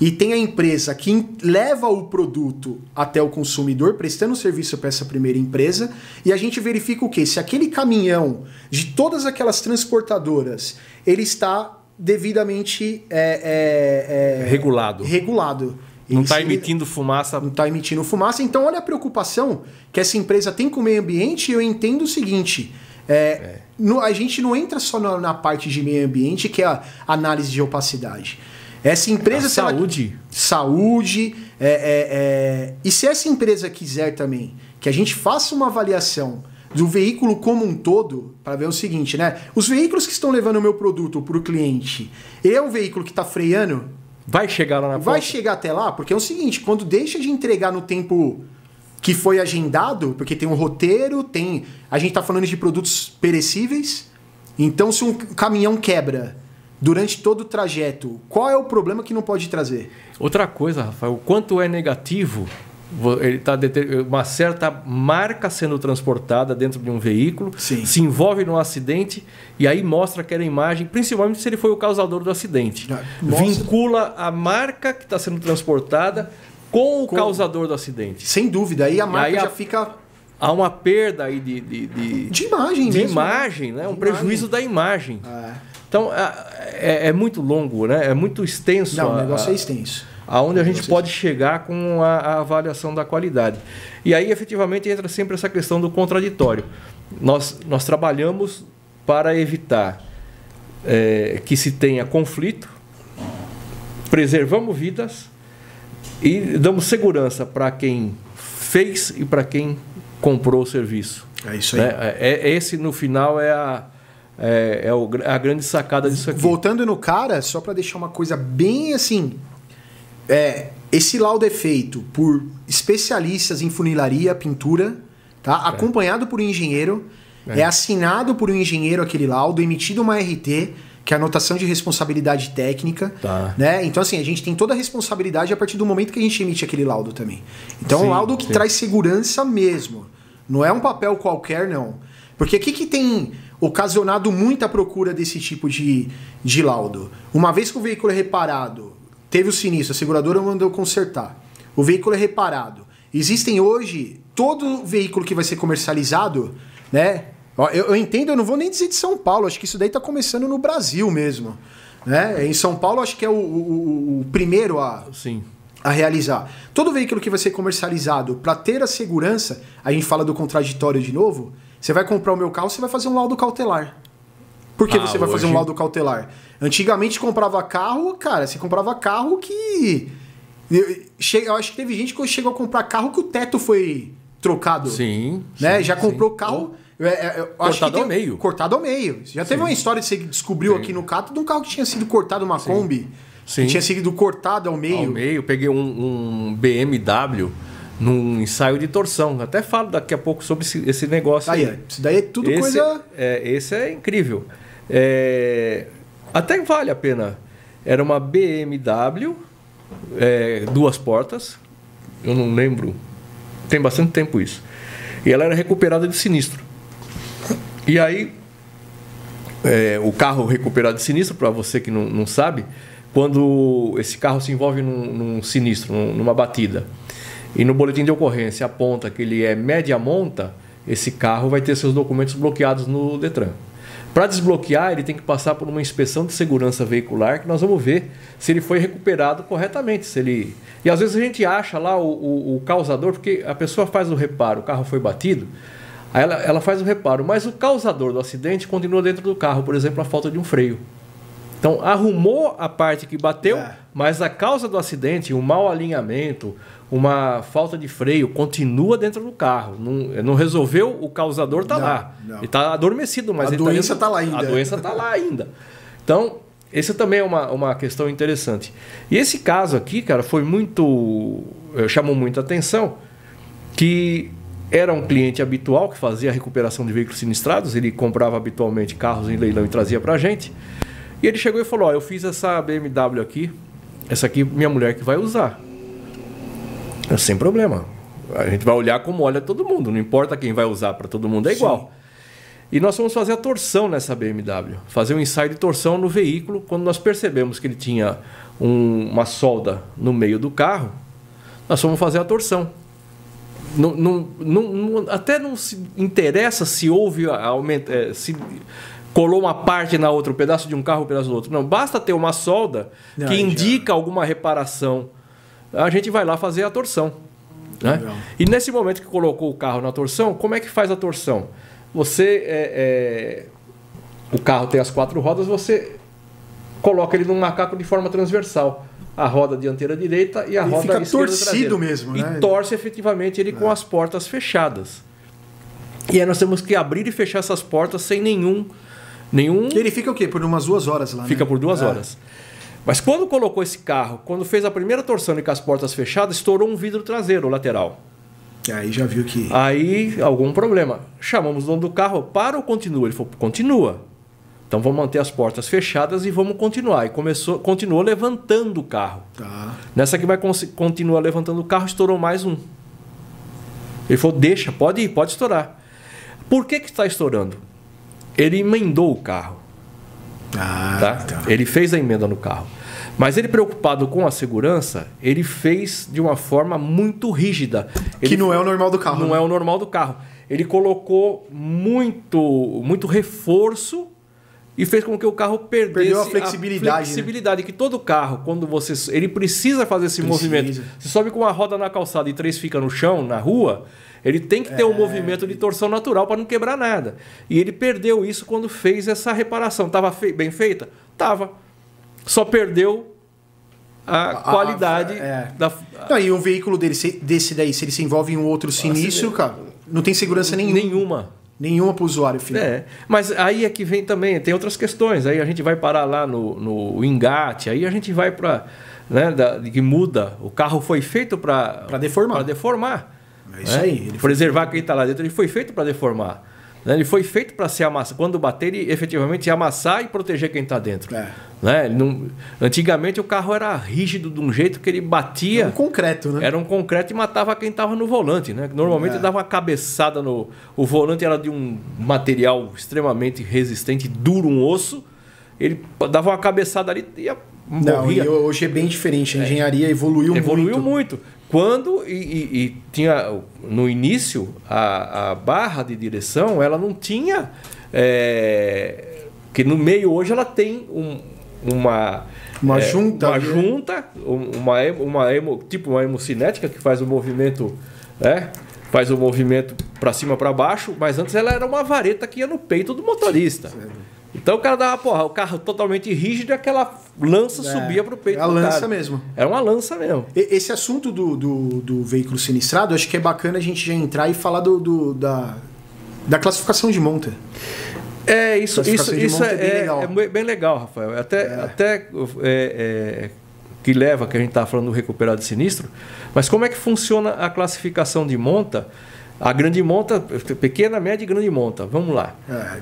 e tem a empresa que leva o produto até o consumidor, prestando serviço para essa primeira empresa, e a gente verifica o que? Se aquele caminhão de todas aquelas transportadoras ele está devidamente é, é, é, regulado. regulado. Não está emitindo fumaça. Não está emitindo fumaça. Então, olha a preocupação que essa empresa tem com o meio ambiente. E eu entendo o seguinte: é, é. No, a gente não entra só na, na, parte de meio ambiente, que é a análise de opacidade. Essa empresa. saúde. Ela, saúde. É, é, é, e se essa empresa quiser também que a gente faça uma avaliação do veículo como um todo, para ver o seguinte, né? Os veículos que estão levando o meu produto para o cliente, ele é um veículo que está freando? Vai chegar lá na Vai porta? chegar até lá? Porque é o seguinte, quando deixa de entregar no tempo que foi agendado, porque tem um roteiro, tem. A gente está falando de produtos perecíveis. Então, se um caminhão quebra durante todo o trajeto, qual é o problema que não pode trazer? Outra coisa, Rafael, o quanto é negativo ele tá uma certa marca sendo transportada dentro de um veículo, Sim. se envolve num acidente e aí mostra aquela imagem, principalmente se ele foi o causador do acidente. Ah, Vincula a marca que está sendo transportada com o com... causador do acidente. Sem dúvida, aí a marca aí já a... fica há uma perda aí de, de, de, de imagem de mesmo, né? imagem, né? um prejuízo da imagem. É. Então é, é, muito longo, né? É muito extenso. Não, a, o negócio é extenso. Aonde a gente pode chegar com a, a, avaliação da qualidade. E aí, efetivamente, entra sempre essa questão do contraditório. Nós, nós trabalhamos para evitar é, que se tenha conflito, preservamos vidas e damos segurança para quem fez e para quem comprou o serviço. É isso aí. Né? É, é, esse, no final, é a, é, é o, a grande sacada disso aqui. Voltando no cara, só para deixar uma coisa bem assim. É, esse laudo é feito por especialistas em funilaria, pintura, tá? É. acompanhado por um engenheiro. É. assinado por um engenheiro aquele laudo, emitido uma RT, que é a anotação de responsabilidade técnica. Tá. Né? Então, assim, a gente tem toda a responsabilidade a partir do momento que a gente emite aquele laudo também. Então, é Sim, um laudo que sim. traz segurança mesmo. Não é um papel qualquer, não. Porque o que, que tem ocasionado muita procura desse tipo de, de laudo? Uma vez que o veículo é reparado, teve o sinistro, a seguradora mandou consertar. O veículo é reparado. Existem hoje, todo veículo que vai ser comercializado, né? Eu, eu entendo, eu não vou nem dizer de São Paulo, acho que isso daí está começando no Brasil mesmo. Né? Em São Paulo, acho que é o, o- o primeiro a, Sim. a realizar. Todo veículo que vai ser comercializado para ter a segurança, a gente fala do contraditório de novo, você vai comprar o meu carro, você vai fazer um laudo cautelar. Por que Ah, você vai fazer um hoje- laudo cautelar? Antigamente comprava carro, cara, você comprava carro que. Eu, eu acho que teve gente que chegou a comprar carro que o teto foi trocado. Sim. Né? sim, Já sim. comprou carro. é, é, eu acho Cortado que ao tem- meio. Cortado ao meio. Já teve uma história que você descobriu Sim. aqui no Cato de um carro que tinha sido cortado, uma Kombi. Sim. Que tinha sido cortado ao meio. Ao meio, peguei um, um BMW num ensaio de torção. Até falo daqui a pouco sobre esse, esse negócio Aí, aí. ó, isso daí é tudo esse, coisa. É, esse é incrível. É, até vale a pena. Era uma BMW, é, duas portas. Eu não lembro. Tem bastante tempo isso. E ela era recuperada de sinistro. E aí, é, o carro recuperado de sinistro, para você que não, não sabe, quando esse carro se envolve num, num sinistro, num- numa batida, e no boletim de ocorrência aponta que ele é média monta, esse carro vai ter seus documentos bloqueados no Detran. Para desbloquear, ele tem que passar por uma inspeção de segurança veicular, que nós vamos ver se ele foi recuperado corretamente. Se ele... E às vezes a gente acha lá o, o- o causador, porque a pessoa faz o reparo, o carro foi batido, aí ela, ela faz o reparo, mas o causador do acidente continua dentro do carro, por exemplo, a falta de um freio. Então, arrumou a parte que bateu, É. mas a causa do acidente, um mau alinhamento, uma falta de freio, continua dentro do carro. Não, não resolveu, o causador está lá. não. Ele está adormecido, mas A ele doença dentro- tá lá ainda. A doença está lá ainda. Então, esse também é uma, uma questão interessante. E esse caso aqui, cara, foi muito. eh, chamou muita atenção, que era um cliente habitual que fazia a recuperação de veículos sinistrados, ele comprava habitualmente carros em leilão e trazia para a gente. E ele chegou e falou: Ó, eu fiz essa BMW aqui, essa aqui minha mulher que vai usar. Eu, Sem problema. A gente vai olhar como olha todo mundo, não importa quem vai usar, para todo mundo é igual. E nós fomos fazer a torção nessa BMW, fazer um ensaio de torção no veículo. Quando nós percebemos que ele tinha um- uma solda no meio do carro, nós fomos fazer a torção. Não, não- não- até não se interessa se houve a- aumento, eh, se colou uma parte na outra, um pedaço de um carro, um pedaço do outro. Não, basta ter uma solda que indica alguma reparação. A gente vai lá fazer a torção. né? E nesse momento que colocou o carro na torção, como é que faz a torção? Você é, é, o carro tem as quatro rodas, você coloca ele num macaco de forma transversal. A roda dianteira direita e a Ele roda fica esquerda torcido traseira. mesmo, E né? torce efetivamente ele com as portas fechadas. E aí nós temos que abrir e fechar essas portas sem nenhum nenhum Ele fica o quê? Por umas duas horas lá, né? Fica por duas É. horas. Mas quando colocou esse carro, quando fez a primeira torção e com as portas fechadas, estourou um vidro traseiro lateral. Aí já viu que. Aí, algum problema. Chamamos o dono do carro, para ou continua? Ele falou, continua. Então vamos manter as portas fechadas e vamos continuar. E começou, continuou levantando o carro. Tá. Nessa que vai continuar levantando o carro, estourou mais um. Ele falou, deixa, pode ir, pode estourar. Por que que está estourando? Ele emendou o carro. Ah, tá? tá. Ele fez a emenda no carro. Mas ele preocupado com a segurança, ele fez de uma forma muito rígida. Que Ele não é o normal do carro. não né? é o normal do carro. Ele colocou muito, muito reforço e fez com que o carro perdesse Perdeu a flexibilidade, né? flexibilidade que todo carro, quando você ele precisa fazer esse Precisa. movimento. Você sobe com uma roda na calçada e três fica no chão, na rua, ele tem que ter um É. movimento de torção natural para não quebrar nada. E ele perdeu isso quando fez essa reparação. Tava fe- bem feita? Tava. Só perdeu a, a qualidade é. da. Não, e um veículo dele, desse daí, se ele se envolve em um outro sinistro, cara, não tem segurança nenhuma. Nenhuma. Nenhuma para o usuário final. É, mas aí é que vem também, tem outras questões. Aí a gente vai parar lá no, no engate, aí a gente vai para. Né, da, que muda. O carro foi feito para. Para deformar. Para deformar. É isso né? aí. Preservar quem está lá dentro, ele foi feito para deformar. Né? Ele foi feito para ser amassado. Quando bater, ele efetivamente amassar e proteger quem está dentro. É. Né? Não... Antigamente o carro era rígido de um jeito que ele batia. Era um concreto, né? Era um concreto e matava quem estava no volante. Né? Normalmente é. dava uma cabeçada no. O volante era de um material extremamente resistente, duro, um osso. Ele dava uma cabeçada ali e ia não, e hoje é bem diferente. A engenharia é. evoluiu, evoluiu muito. Evoluiu muito. Quando e, e, e, tinha no início a, a, barra de direção, ela não tinha é, que no meio hoje ela tem um, uma uma é, junta, uma junta, uma, uma emo, tipo uma hemocinética que faz o movimento, né? Faz o movimento para cima para baixo, mas antes ela era uma vareta que ia no peito do motorista. Então o cara dava, porra, o carro totalmente rígido e aquela lança é, subia pro peito. É a lança cara. mesmo. Era uma lança mesmo. Esse assunto do, do, do, veículo sinistrado, acho que é bacana a gente já entrar e falar do, do da, da classificação de monta. É, isso, isso, isso é, é, bem, legal. é bem legal, Rafael. Até, é. até é, é, que leva, que a gente está falando do recuperado sinistro, mas como é que funciona a classificação de monta? A grande monta, pequena, média e grande monta. Vamos lá.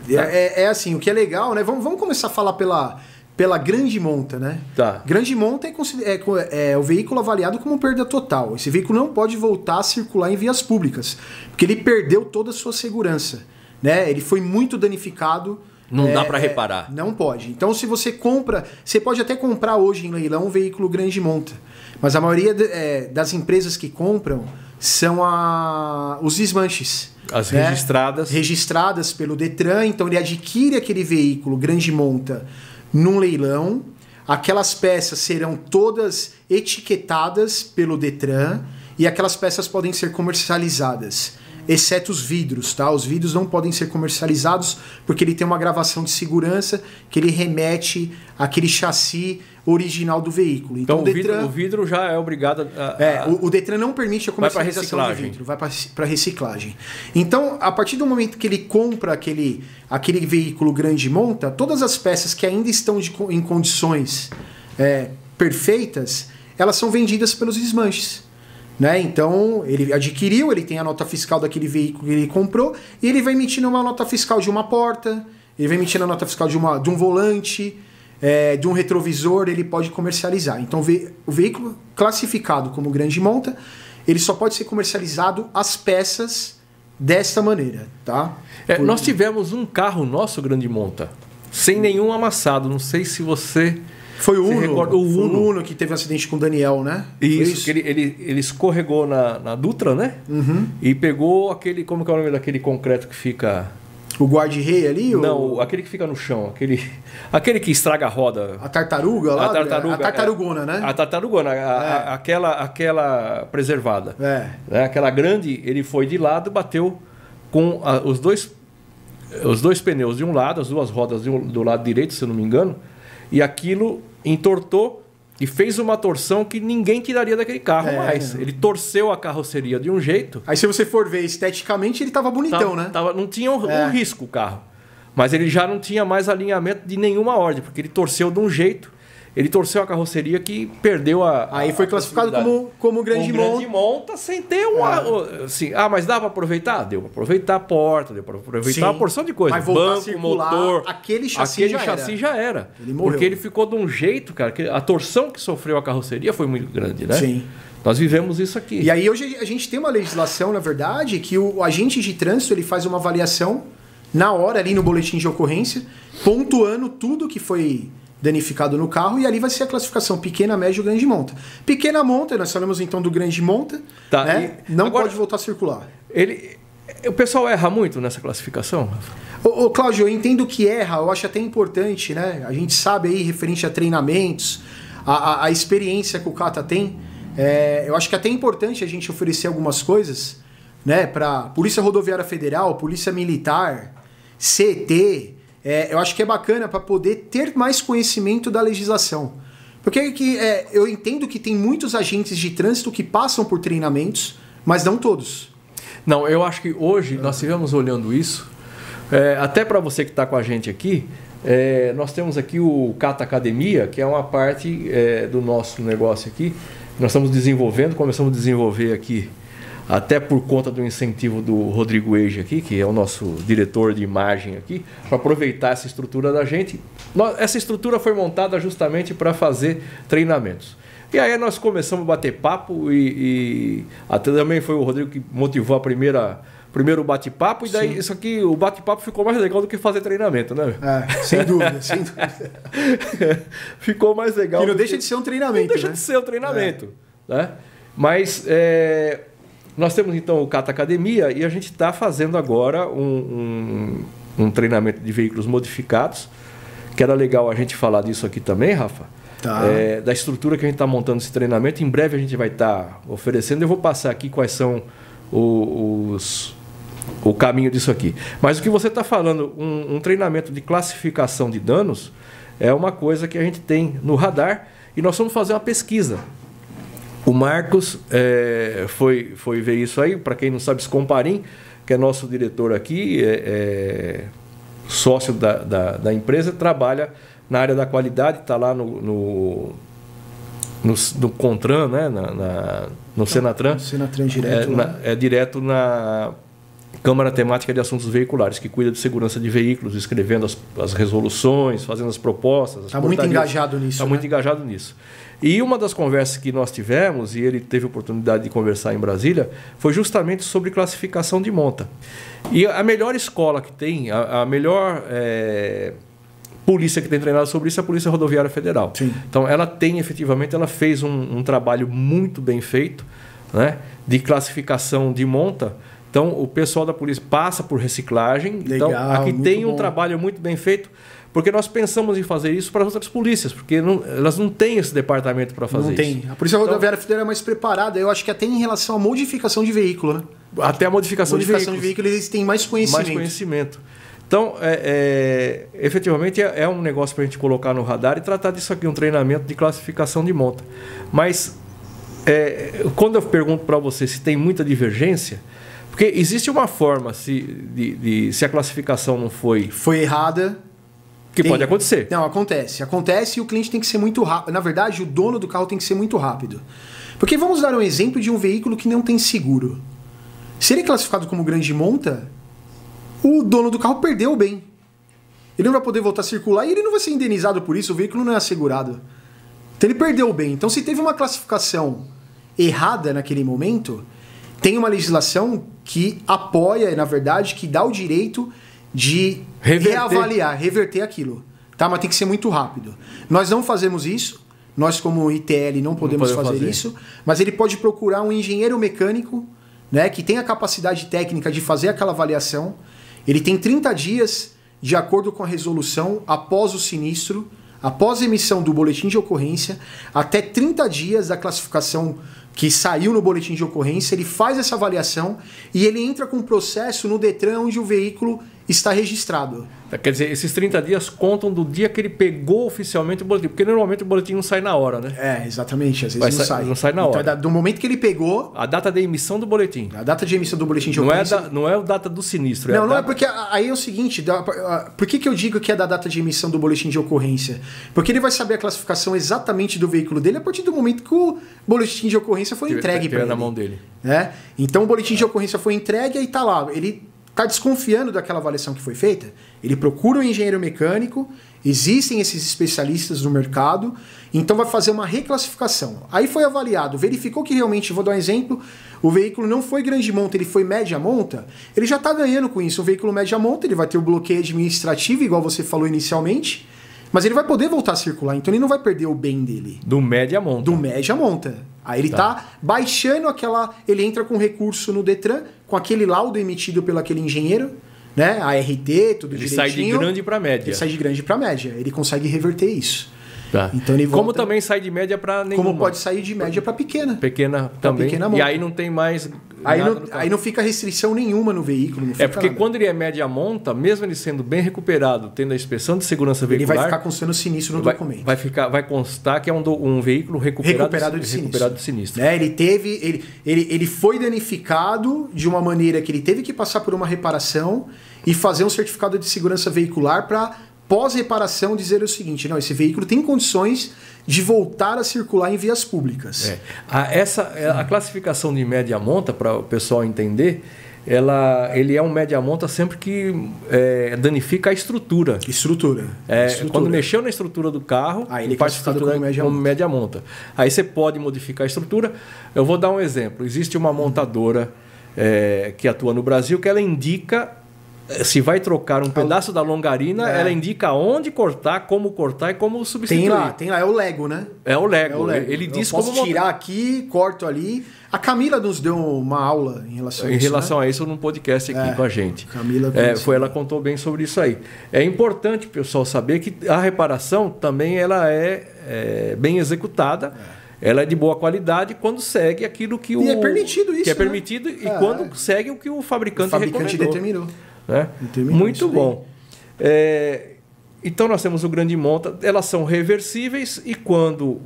É, é, é, assim, o que é legal, né? Vamos, vamos começar a falar pela, pela grande monta, né? Tá. Grande monta é, é, é, o veículo avaliado como perda total. Esse veículo não pode voltar a circular em vias públicas, porque ele perdeu toda a sua segurança. Né? Ele foi muito danificado. Não é, dá para reparar. não pode. Então, se você compra, você pode até comprar hoje em leilão um veículo grande monta, mas a maioria de, é, das empresas que compram são a, os desmanches. As né? registradas. Registradas pelo Detran. Então ele adquire aquele veículo grande monta num leilão. Aquelas peças serão todas etiquetadas pelo Detran e aquelas peças podem ser comercializadas exceto os vidros, tá? Os vidros não podem ser comercializados porque ele tem uma gravação de segurança que ele remete àquele chassi original do veículo. Então, então o, Detran, vidro, o, vidro, já é obrigado a. É, o, o Detran não permite a comercialização do vidro, vai para reciclagem. Então, a partir do momento que ele compra aquele, aquele veículo grande monta, todas as peças que ainda estão de, em condições é, perfeitas, elas são vendidas pelos desmanches. Né? Então, ele adquiriu, ele tem a nota fiscal daquele veículo que ele comprou, e ele vai emitindo uma nota fiscal de uma porta, ele vai emitindo a nota fiscal de, uma, de um volante, é, de um retrovisor, ele pode comercializar. Então, o veículo classificado como grande monta, ele só pode ser comercializado as peças desta maneira, tá? É, Por... Nós tivemos um carro nosso grande monta, sem nenhum amassado. Não sei se você foi o Uno. Recorda, o Uno. o Uno que teve um acidente com o Daniel, né? Isso, isso? Ele, ele, ele escorregou na, na Dutra, né? Uhum. E pegou aquele. Como que é o nome daquele concreto que fica. O guarda-rei ali? Não, ou... aquele que fica no chão, aquele, aquele que estraga a roda. A tartaruga lá? A tartaruga. A tartarugona, é, né? A tartarugona, a, é. a, aquela, aquela preservada. É. é. Aquela grande, ele foi de lado, bateu com a, os dois os dois pneus de um lado, as duas rodas um, do lado direito, se eu não me engano, e aquilo entortou e fez uma torção que ninguém tiraria daquele carro é, mais. Ele torceu a carroceria de um jeito. Aí se você for ver esteticamente, ele tava bonitão, tava, né? Tava, não tinha um, é. um risco o carro. Mas ele já não tinha mais alinhamento de nenhuma ordem, porque ele torceu de um jeito ele torceu a carroceria que perdeu a. Aí foi classificado como, como grande monta. grande monta sem ter uma. É. Assim, ah, mas dá para aproveitar? Deu para aproveitar a porta, deu para aproveitar Sim, uma porção de coisa. Mas Banco, motor. Aquele chassi, aquele já, chassi era. já era. Ele morreu. Porque ele ficou de um jeito, cara, que a torção que sofreu a carroceria foi muito grande, né? Sim. Nós vivemos isso aqui. E aí hoje a gente tem uma legislação, na verdade, que o agente de trânsito ele faz uma avaliação na hora ali no boletim de ocorrência, pontuando tudo que foi danificado no carro e ali vai ser a classificação pequena, média ou grande monta. Pequena monta, nós falamos então do grande monta, tá, né? não agora, pode voltar a circular. Ele, o pessoal erra muito nessa classificação? Ô, ô, Cláudio, eu entendo que erra, eu acho até importante, né? A gente sabe aí, referente a treinamentos, a, a, a experiência que o Kata tem, é, eu acho que é até importante a gente oferecer algumas coisas, né? Para Polícia Rodoviária Federal, Polícia Militar, CT, é, eu acho que é bacana para poder ter mais conhecimento da legislação. Porque que, é, eu entendo que tem muitos agentes de trânsito que passam por treinamentos, mas não todos. Não, eu acho que hoje nós estivemos olhando isso. É, até para você que está com a gente aqui, é, nós temos aqui o Cata Academia, que é uma parte é, do nosso negócio aqui. Nós estamos desenvolvendo, começamos a desenvolver aqui, até por conta do incentivo do Rodrigo Eige aqui, que é o nosso diretor de imagem aqui, para aproveitar essa estrutura da gente. Essa estrutura foi montada justamente para fazer treinamentos. E aí nós começamos a bater papo e, e até também foi o Rodrigo que motivou a primeira primeiro bate-papo, e daí Sim. isso aqui, o bate-papo ficou mais legal do que fazer treinamento, né? É, sem dúvida, sem [LAUGHS] dúvida. ficou mais legal. E não deixa de ser um treinamento. Não deixa né? de ser um treinamento. É. Né? Mas é, nós temos então o Cata Academia e a gente está fazendo agora um, um, um, treinamento de veículos modificados. Que era legal a gente falar disso aqui também, Rafa. Tá. É, da estrutura que a gente está montando esse treinamento. Em breve a gente vai estar tá oferecendo. Eu vou passar aqui quais são os, o caminho disso aqui. Mas o que você está falando, um, um, treinamento de classificação de danos, é uma coisa que a gente tem no radar e nós vamos fazer uma pesquisa. O Marcos é, foi, foi ver isso aí, para quem não sabe, Scomparim, que é nosso diretor aqui, é, é sócio da, da, da, empresa, trabalha na área da qualidade, está lá no, no, no, no, Contran, né? na, na no Senatran. Senatran direto. É, na, é direto na Câmara Temática de Assuntos Veiculares, que cuida de segurança de veículos, escrevendo as, as resoluções, fazendo as propostas. Está muito engajado nisso. Está né? muito engajado nisso. E uma das conversas que nós tivemos, e ele teve oportunidade de conversar em Brasília, foi justamente sobre classificação de monta. E a melhor escola que tem, a, a melhor é, polícia que tem treinado sobre isso é a Polícia Rodoviária Federal. Sim. Então ela tem efetivamente, ela fez um, um trabalho muito bem feito né, de classificação de monta então, o pessoal da polícia passa por reciclagem. Então, Legal, então, aqui tem um bom. trabalho muito bem feito, porque nós pensamos em fazer isso para as outras polícias, porque não, elas não têm esse departamento para fazer não isso. Não tem. A Polícia então, Rodoviária Federal é mais preparada, eu acho que até em relação à modificação de veículo, né? Até a modificação, modificação de, veículos. de veículos eles têm mais conhecimento. Mais conhecimento. Então, é, é, efetivamente, é, é um negócio para a gente colocar no radar e tratar disso aqui, um treinamento de classificação de monta. Mas, é, quando eu pergunto para você se tem muita divergência, porque existe uma forma, se, de, de se a classificação não foi. Foi errada. Que tem... pode acontecer. Não, acontece. Acontece e o cliente tem que ser muito rápido. Na verdade, o dono do carro tem que ser muito rápido. Porque vamos dar um exemplo de um veículo que não tem seguro. Se ele é classificado como grande monta, o dono do carro perdeu o bem. Ele não vai poder voltar a circular e ele não vai ser indenizado por isso, o veículo não é assegurado. Então ele perdeu o bem. Então, se teve uma classificação errada naquele momento, tem uma legislação que apoia, na verdade, que dá o direito de reverter. reavaliar, reverter aquilo. Tá? Mas tem que ser muito rápido. Nós não fazemos isso. Nós, como ITL, não podemos não fazer, fazer, isso. Mas ele pode procurar um engenheiro mecânico né, que tem a capacidade técnica de fazer aquela avaliação. Ele tem 30 dias, de acordo com a resolução, após o sinistro, após a emissão do boletim de ocorrência, até 30 dias da classificação que saiu no boletim de ocorrência, ele faz essa avaliação e ele entra com um processo no Detran onde o veículo está registrado. Quer dizer, esses 30 dias contam do dia que ele pegou oficialmente o boletim, porque normalmente o boletim não sai na hora, né? É, exatamente, às vezes não sai. Não sai na hora. Então, do momento que ele pegou... A data de emissão do boletim. A data de emissão do boletim de não é ocorrência... É da, não é a data do sinistro. É não, não é data... é porque aí é o seguinte, por que, que eu digo que é da data de emissão do boletim de ocorrência? Porque ele vai saber a classificação exatamente do veículo dele a partir do momento que o boletim de ocorrência foi entregue para ele. na mão dele. É? Então o boletim de ocorrência foi entregue e está lá. Ele está desconfiando daquela avaliação que foi feita, ele procura um engenheiro mecânico, existem esses especialistas no mercado, então vai fazer uma reclassificação. Aí foi avaliado, verificou que realmente, vou dar um exemplo, o veículo não foi grande monta, ele foi média monta, ele já está ganhando com isso. O veículo média monta, ele vai ter o bloqueio administrativo, igual você falou inicialmente, mas ele vai poder voltar a circular, então ele não vai perder o bem dele. Do média monta. Do média monta. Aí ele está tá baixando aquela. Ele entra com recurso no Detran, com aquele laudo emitido pelo aquele engenheiro, né? A RT, tudo ele direitinho. Ele sai de grande para média. Ele sai de grande para média. Ele consegue reverter isso. Tá. Então ele volta... Como também sai de média para nenhuma. Como pode sair de média para pequena. Pequena também. Pequena e aí não tem mais. Aí não, aí não fica restrição nenhuma no veículo. é porque nada. quando ele é média monta, mesmo ele sendo bem recuperado, tendo a inspeção de segurança veicular. Ele vai ficar constando sinistro no vai, documento. Vai, ficar, vai constar que é um, do, um veículo recuperado, recuperado de, recuperado sinistro. De sinistro. É, ele, teve, ele, ele, ele foi danificado de uma maneira que ele teve que passar por uma reparação e fazer um certificado de segurança veicular para pós-reparação dizer o seguinte: não, esse veículo tem condições de voltar a circular em vias públicas. É. A, essa, a classificação de média monta, para o pessoal entender, ela, ele é um média monta sempre que é, danifica a estrutura. Estrutura. É, estrutura. Quando mexeu na estrutura do carro, Aí ele faz estrutura como média, como média monta. Aí você pode modificar a estrutura. Eu vou dar um exemplo. Existe uma montadora é, que atua no Brasil que ela indica se vai trocar um pedaço da longarina, é. ela indica onde cortar, como cortar e como substituir. Tem lá, tem lá, é o Lego, né? É o Lego. É o Lego. Ele diz Eu posso como tirar aqui, corto ali. A Camila nos deu uma aula em relação a isso. Em relação né? a isso, num podcast aqui é, com a gente. Camila é, foi ela contou bem sobre isso aí. É importante o pessoal saber que a reparação também ela é, é bem executada. É ela é de boa qualidade quando segue aquilo que o e é permitido isso que é né? permitido e é, quando segue o que o fabricante, o fabricante determinou né? Muito bom. É, então nós temos o grande monta, elas são reversíveis e quando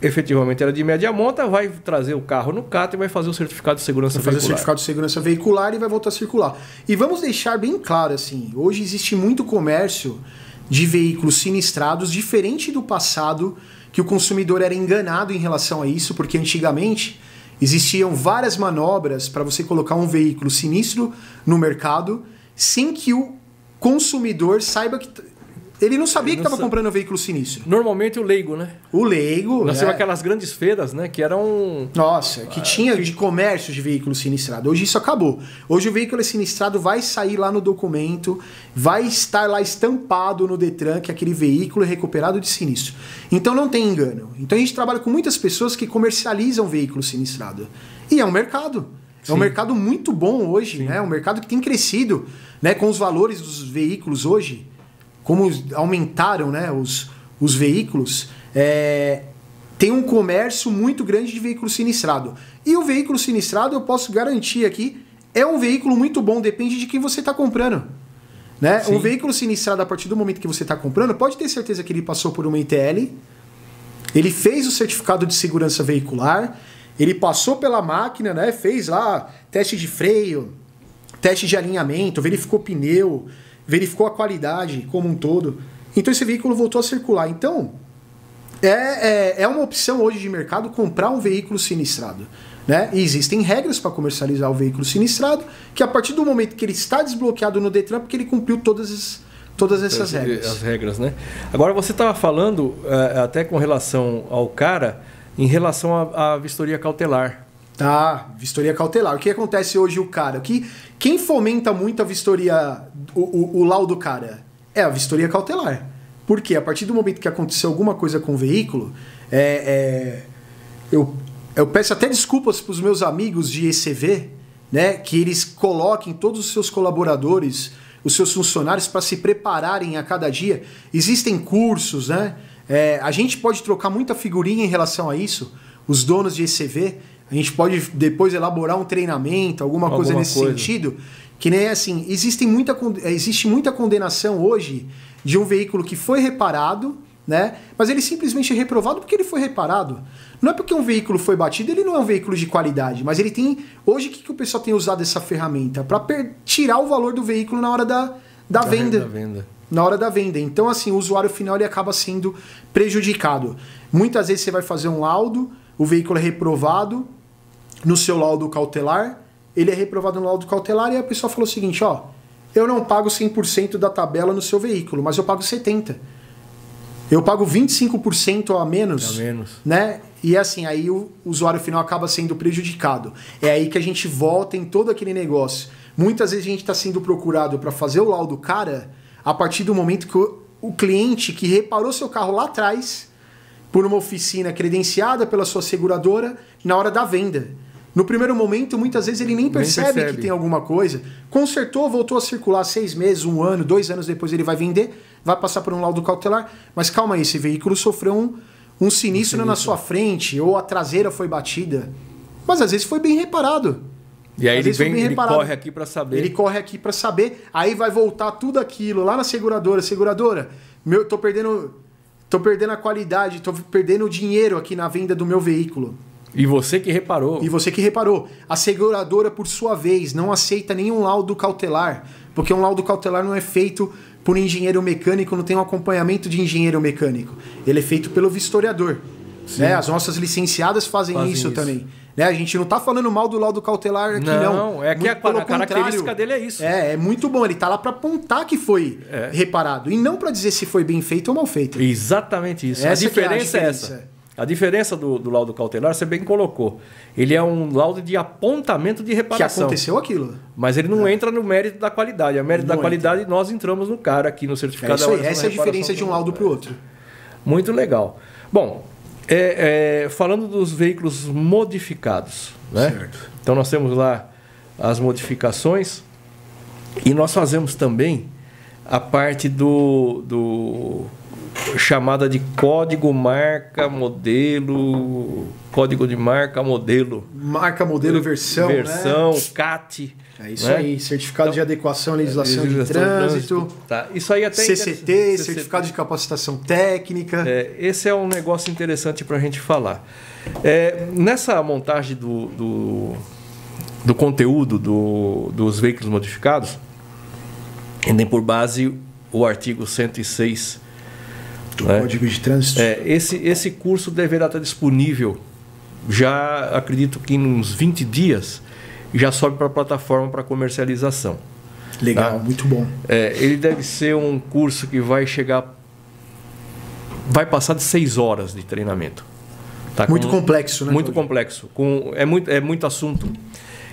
efetivamente ela é de média monta, vai trazer o carro no CAT e vai fazer o certificado de segurança vai fazer veicular. o certificado de segurança veicular e vai voltar a circular. E vamos deixar bem claro assim, hoje existe muito comércio de veículos sinistrados diferente do passado que o consumidor era enganado em relação a isso, porque antigamente existiam várias manobras para você colocar um veículo sinistro no mercado sem que o consumidor saiba que ele não sabia ele que estava comprando um veículo sinistro. Normalmente o leigo, né? O leigo. Nós é. aquelas grandes feiras, né? Que eram. Nossa, que ah, tinha que... de comércio de veículo sinistrado. Hoje isso acabou. Hoje o veículo sinistrado vai sair lá no documento, vai estar lá estampado no Detran que aquele veículo é recuperado de sinistro. Então não tem engano. Então a gente trabalha com muitas pessoas que comercializam veículo sinistrado. E é um mercado. É um mercado muito bom hoje, Sim. né? É um mercado que tem crescido, né? Com os valores dos veículos hoje como aumentaram né, os, os veículos, é, tem um comércio muito grande de veículo sinistrado. E o veículo sinistrado, eu posso garantir aqui, é um veículo muito bom, depende de quem você está comprando. Né? Um veículo sinistrado, a partir do momento que você está comprando, pode ter certeza que ele passou por uma ITL, ele fez o certificado de segurança veicular, ele passou pela máquina, né? fez lá teste de freio, teste de alinhamento, verificou pneu, verificou a qualidade como um todo. Então esse veículo voltou a circular. Então, é, é, é uma opção hoje de mercado comprar um veículo sinistrado. Né? E existem regras para comercializar o veículo sinistrado, que a partir do momento que ele está desbloqueado no Detran, porque ele cumpriu todas as, todas essas as, regras. As regras, né? Agora você estava falando, é, até com relação ao cara, em relação à vistoria cautelar. Tá, vistoria cautelar. O que acontece hoje o cara? Que quem fomenta muito a vistoria, o, o, o laudo cara, é a vistoria cautelar. Porque a partir do momento que aconteceu alguma coisa com o veículo, é, é, eu, eu peço até desculpas para os meus amigos de ECV, né, que eles coloquem todos os seus colaboradores, os seus funcionários para se prepararem a cada dia. Existem cursos, né? É, a gente pode trocar muita figurinha em relação a isso. Os donos de ECV, a gente pode depois elaborar um treinamento, alguma, alguma coisa nesse coisa. sentido. Que nem assim, existe muita, existe muita condenação hoje de um veículo que foi reparado, né? Mas ele simplesmente é reprovado porque ele foi reparado. Não é porque um veículo foi batido, ele não é um veículo de qualidade, mas ele tem. Hoje, o que, que o pessoal tem usado essa ferramenta? Para tirar o valor do veículo na hora da, da, da venda. venda. Na hora da venda. Então, assim, o usuário final ele acaba sendo prejudicado. Muitas vezes você vai fazer um laudo, o veículo é reprovado, no seu laudo cautelar, ele é reprovado no laudo cautelar e a pessoa falou o seguinte, ó, eu não pago 100% da tabela no seu veículo, mas eu pago 70%. Eu pago 25% a menos, a menos, né? E assim, aí o usuário final acaba sendo prejudicado. É aí que a gente volta em todo aquele negócio. Muitas vezes a gente está sendo procurado para fazer o laudo cara a partir do momento que o, o cliente que reparou seu carro lá atrás por uma oficina credenciada pela sua seguradora na hora da venda. No primeiro momento, muitas vezes ele nem percebe, nem percebe, que tem alguma coisa. Consertou, voltou a circular seis meses, um ano, dois anos depois ele vai vender. vai passar por um laudo cautelar. Mas calma aí, esse veículo sofreu um, um sinistro, um na sua frente, ou a traseira foi batida. Mas às vezes foi bem reparado. E aí ele, vem, ele corre aqui para saber. Ele corre aqui para saber, aí vai voltar tudo aquilo lá na seguradora. Seguradora, meu, tô perdendo, tô perdendo a qualidade, tô perdendo o dinheiro aqui na venda do meu veículo. E você que reparou. E você que reparou. A seguradora, por sua vez, não aceita nenhum laudo cautelar, porque um laudo cautelar não é feito por engenheiro mecânico, não tem um acompanhamento de engenheiro mecânico. Ele é feito pelo vistoriador. Né? As nossas licenciadas fazem, fazem isso, isso, também. Né? A gente não está falando mal do laudo cautelar aqui, não. Não, é que a, a característica dele é isso. É, é muito bom. Ele está lá para apontar que foi é. reparado e não para dizer se foi bem feito ou mal feito. Exatamente isso. Essa a diferença é, a diferença é essa. A diferença do, do, laudo cautelar, você bem colocou. Ele é um laudo de apontamento de reparação. Que aconteceu aquilo. Mas ele não é. entra no mérito da qualidade. A mérito não da qualidade, entra. nós entramos no cara aqui no certificado. É isso aí. Essa é a diferença de um laudo para o outro. Muito legal. Bom, é, é, falando dos veículos modificados. Né? Certo. Então nós temos lá as modificações e nós fazemos também a parte do, do chamada de código marca modelo, código de marca modelo. Marca modelo versão, versão, né? CAT. É isso né? aí, certificado então, de adequação à legislação, legislação de trânsito. Trânsito. Tá. Isso aí até CCT, certificado de capacitação técnica. É, esse é um negócio interessante para a gente falar. É, nessa montagem do, do, do conteúdo do, dos veículos modificados, tem por base o artigo 106 né? Código de Trânsito. É, esse, esse curso deverá estar disponível já, acredito que em uns 20 dias, já sobe para a plataforma para comercialização. Legal, tá? muito bom. É, ele deve ser um curso que vai chegar. Vai passar de seis horas de treinamento. Tá? Muito com, complexo, né? Muito complexo. Com, é, muito, é muito assunto.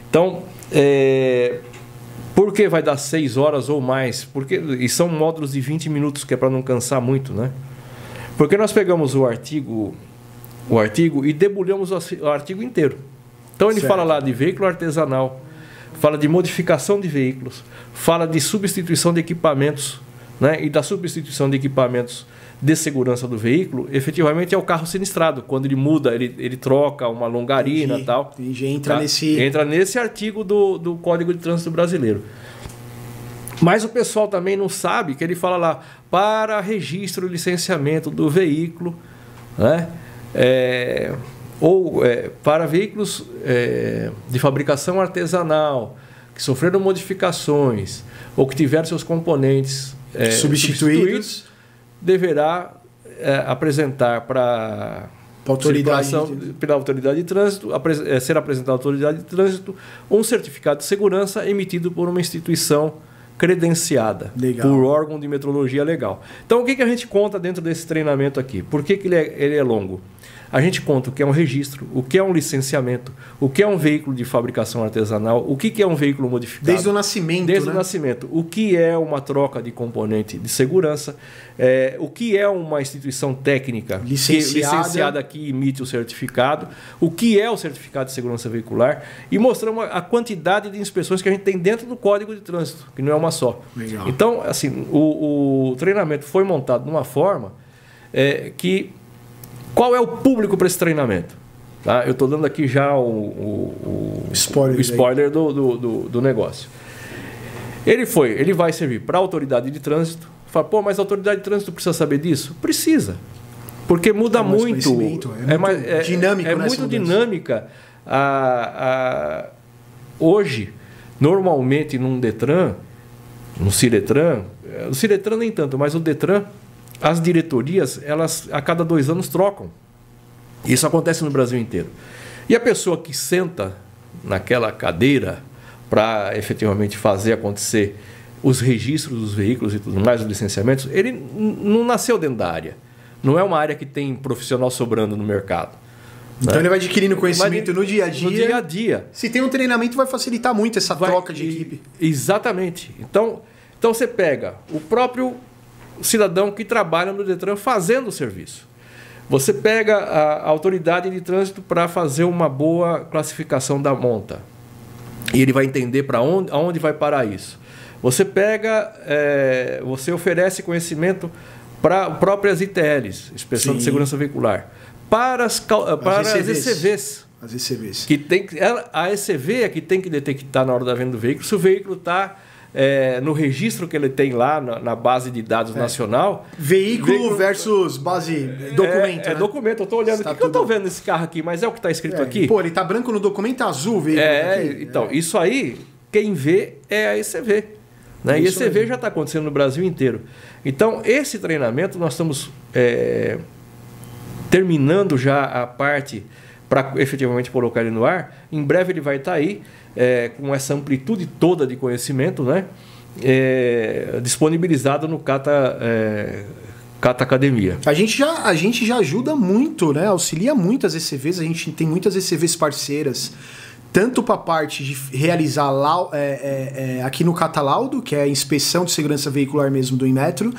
Então, é, por que vai dar seis horas ou mais? Porque, e são módulos de 20 minutos, que é para não cansar muito, né? Porque nós pegamos o artigo, o artigo e debulhamos o artigo inteiro. Então ele certo. fala lá de veículo artesanal, fala de modificação de veículos, fala de substituição de equipamentos, né? E da substituição de equipamentos de segurança do veículo, efetivamente é o carro sinistrado. Quando ele muda, ele, ele troca uma longarina e tal. Entendi. Entra, tá? nesse... entra nesse artigo do, do Código de Trânsito Brasileiro. Mas o pessoal também não sabe que ele fala lá para registro e licenciamento do veículo, né? É, ou é, para veículos é, de fabricação artesanal que sofreram modificações ou que tiveram seus componentes é, substituídos, substituídos, deverá é, apresentar para autoridade de... pela autoridade de trânsito, é, ser apresentado à autoridade de trânsito um certificado de segurança emitido por uma instituição credenciada legal. por órgão de metrologia legal. Então, o que, que a gente conta dentro desse treinamento aqui? Por que, que ele, é, ele é longo? A gente conta o que é um registro, o que é um licenciamento, o que é um veículo de fabricação artesanal, o que é um veículo modificado. Desde o nascimento. Desde né? o nascimento. O que é uma troca de componente de segurança, é, o que é uma instituição técnica licenciada. Que, licenciada que emite o certificado, o que é o certificado de segurança veicular e mostramos a quantidade de inspeções que a gente tem dentro do Código de Trânsito, que não é uma só. Legal. Então, assim, o, o treinamento foi montado de uma forma é, que qual é o público para esse treinamento? Tá? Eu estou dando aqui já o, o, o spoiler, o spoiler do, do, do, do, negócio. Ele foi, ele vai servir para a autoridade de trânsito. Fala, pô, mas a autoridade de trânsito precisa saber disso? Precisa. Porque muda é muito. É, é, mais, é, dinâmico, é, muito dinâmica. A, a, hoje, normalmente num Detran, no Ciretran, no Ciretran nem tanto, mas o Detran as diretorias, elas a cada dois anos trocam. Isso acontece no Brasil inteiro. E a pessoa que senta naquela cadeira para efetivamente fazer acontecer os registros dos veículos e tudo mais, os licenciamentos, ele não nasceu dentro da área. Não é uma área que tem profissional sobrando no mercado. Então né? ele vai adquirindo conhecimento vai, no dia a dia. No dia a dia. Se tem um treinamento, vai facilitar muito essa vai, troca de equipe. Exatamente. Então, então você pega o próprio cidadão que trabalha no Detran fazendo o serviço. Você pega a autoridade de trânsito para fazer uma boa classificação da monta. E ele vai entender para onde, aonde vai parar isso. Você pega, é, você oferece conhecimento para próprias ITLs, Inspeção Sim. de Segurança Veicular, para as, para as ECVs. As ECVs. As ECVs. Que tem, a ECV é que tem que detectar na hora da venda do veículo se o veículo está é, no registro que ele tem lá na, na base de dados é. nacional. Veículo, veículo, versus base documento. É, é né? documento. Eu estou olhando. O que, que eu estou vendo nesse carro aqui? Mas é o que está escrito é, aqui. Pô, ele está branco no documento azul, veículo. É, aqui. então, isso aí, quem vê é a ECV. Né? E a ECV mesmo. já está acontecendo no Brasil inteiro. Então, esse treinamento nós estamos é, terminando já a parte para efetivamente colocar ele no ar. Em breve ele vai estar tá aí é, com essa amplitude toda de conhecimento, né? É, disponibilizado no Cata, é, Cata Academia. A gente, já, a gente já ajuda muito, né? auxilia muito as ECVs, a gente tem muitas ECVs parceiras, tanto para a parte de realizar lau, é, é, é, aqui no Catalaudo, que é a inspeção de segurança veicular mesmo do Inmetro,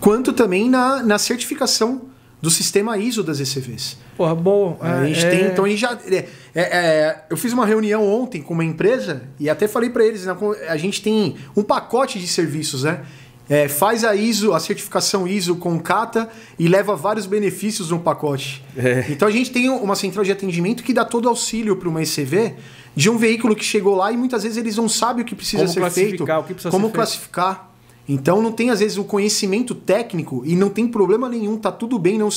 quanto também na, na certificação do sistema ISO das ECVs. Porra, bom. A gente é... tem, então a gente já. É, é, é, eu fiz uma reunião ontem com uma empresa e até falei para eles, né, a gente tem um pacote de serviços, né? É, faz a ISO, a certificação ISO com Cata e leva vários benefícios no pacote. É. Então a gente tem uma central de atendimento que dá todo auxílio para uma ECV de um veículo que chegou lá e muitas vezes eles não sabem o que precisa como ser feito, o que precisa como ser classificar. Feito. Então não tem às vezes o conhecimento técnico e não tem problema nenhum, tá tudo bem não,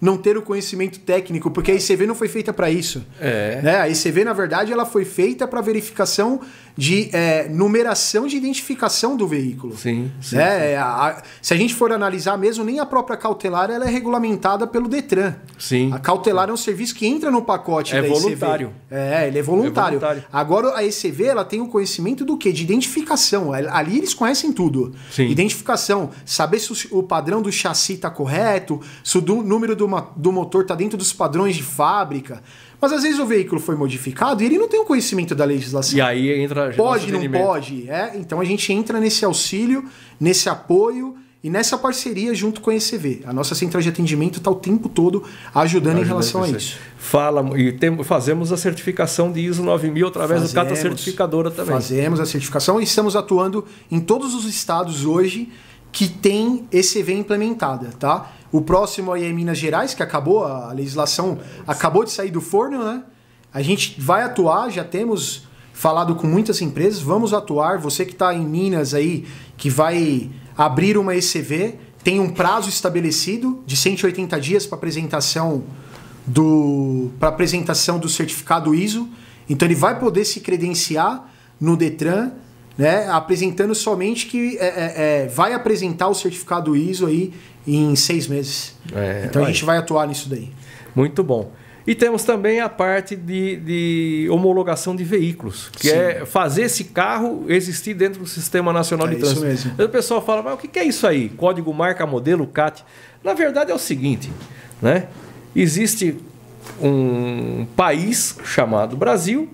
não ter o conhecimento técnico, porque a ICV não foi feita para isso. É. Né? A ICV, na verdade, ela foi feita para verificação de é, numeração de identificação do veículo. Sim. sim, né? sim. É, a, a, se a gente for analisar mesmo, nem a própria cautelar ela é regulamentada pelo Detran. Sim. A cautelar é um serviço que entra no pacote é da voluntário. ECV. É, ele é voluntário. é voluntário. Agora a ECV ela tem o conhecimento do quê? De identificação. Ali eles conhecem tudo. Sim. Identificação, saber se o padrão do chassi está correto, se o número do, do motor está dentro dos padrões de fábrica. Mas às vezes o veículo foi modificado e ele não tem o conhecimento da legislação. E aí entra Pode, não pode. É? Então a gente entra nesse auxílio, nesse apoio e nessa parceria junto com a ECV. A nossa central de atendimento está o tempo todo ajudando em relação a isso. Fala, e tem, fazemos a certificação de ISO 9000 através fazemos, do Cata Certificadora também. Fazemos a certificação e estamos atuando em todos os estados hoje que tem ECV implementada, tá? O próximo aí é Minas Gerais, que acabou, a legislação acabou de sair do forno, né? A gente vai atuar, já temos falado com muitas empresas, vamos atuar. Você que está em Minas aí, que vai abrir uma ECV, tem um prazo estabelecido de 180 dias para apresentação do para apresentação do certificado ISO. Então ele vai poder se credenciar no Detran, né, apresentando somente que é, é, é vai apresentar o certificado ISO aí em seis meses. É, então vai. a gente vai atuar nisso daí. Muito bom. E temos também a parte de, de homologação de veículos, que Sim. é fazer esse carro existir dentro do Sistema Nacional é de Trânsito. Isso mesmo. O pessoal fala, mas o que é isso aí? Código marca, modelo, CAT. Na verdade é o seguinte, né? Existe um país chamado Brasil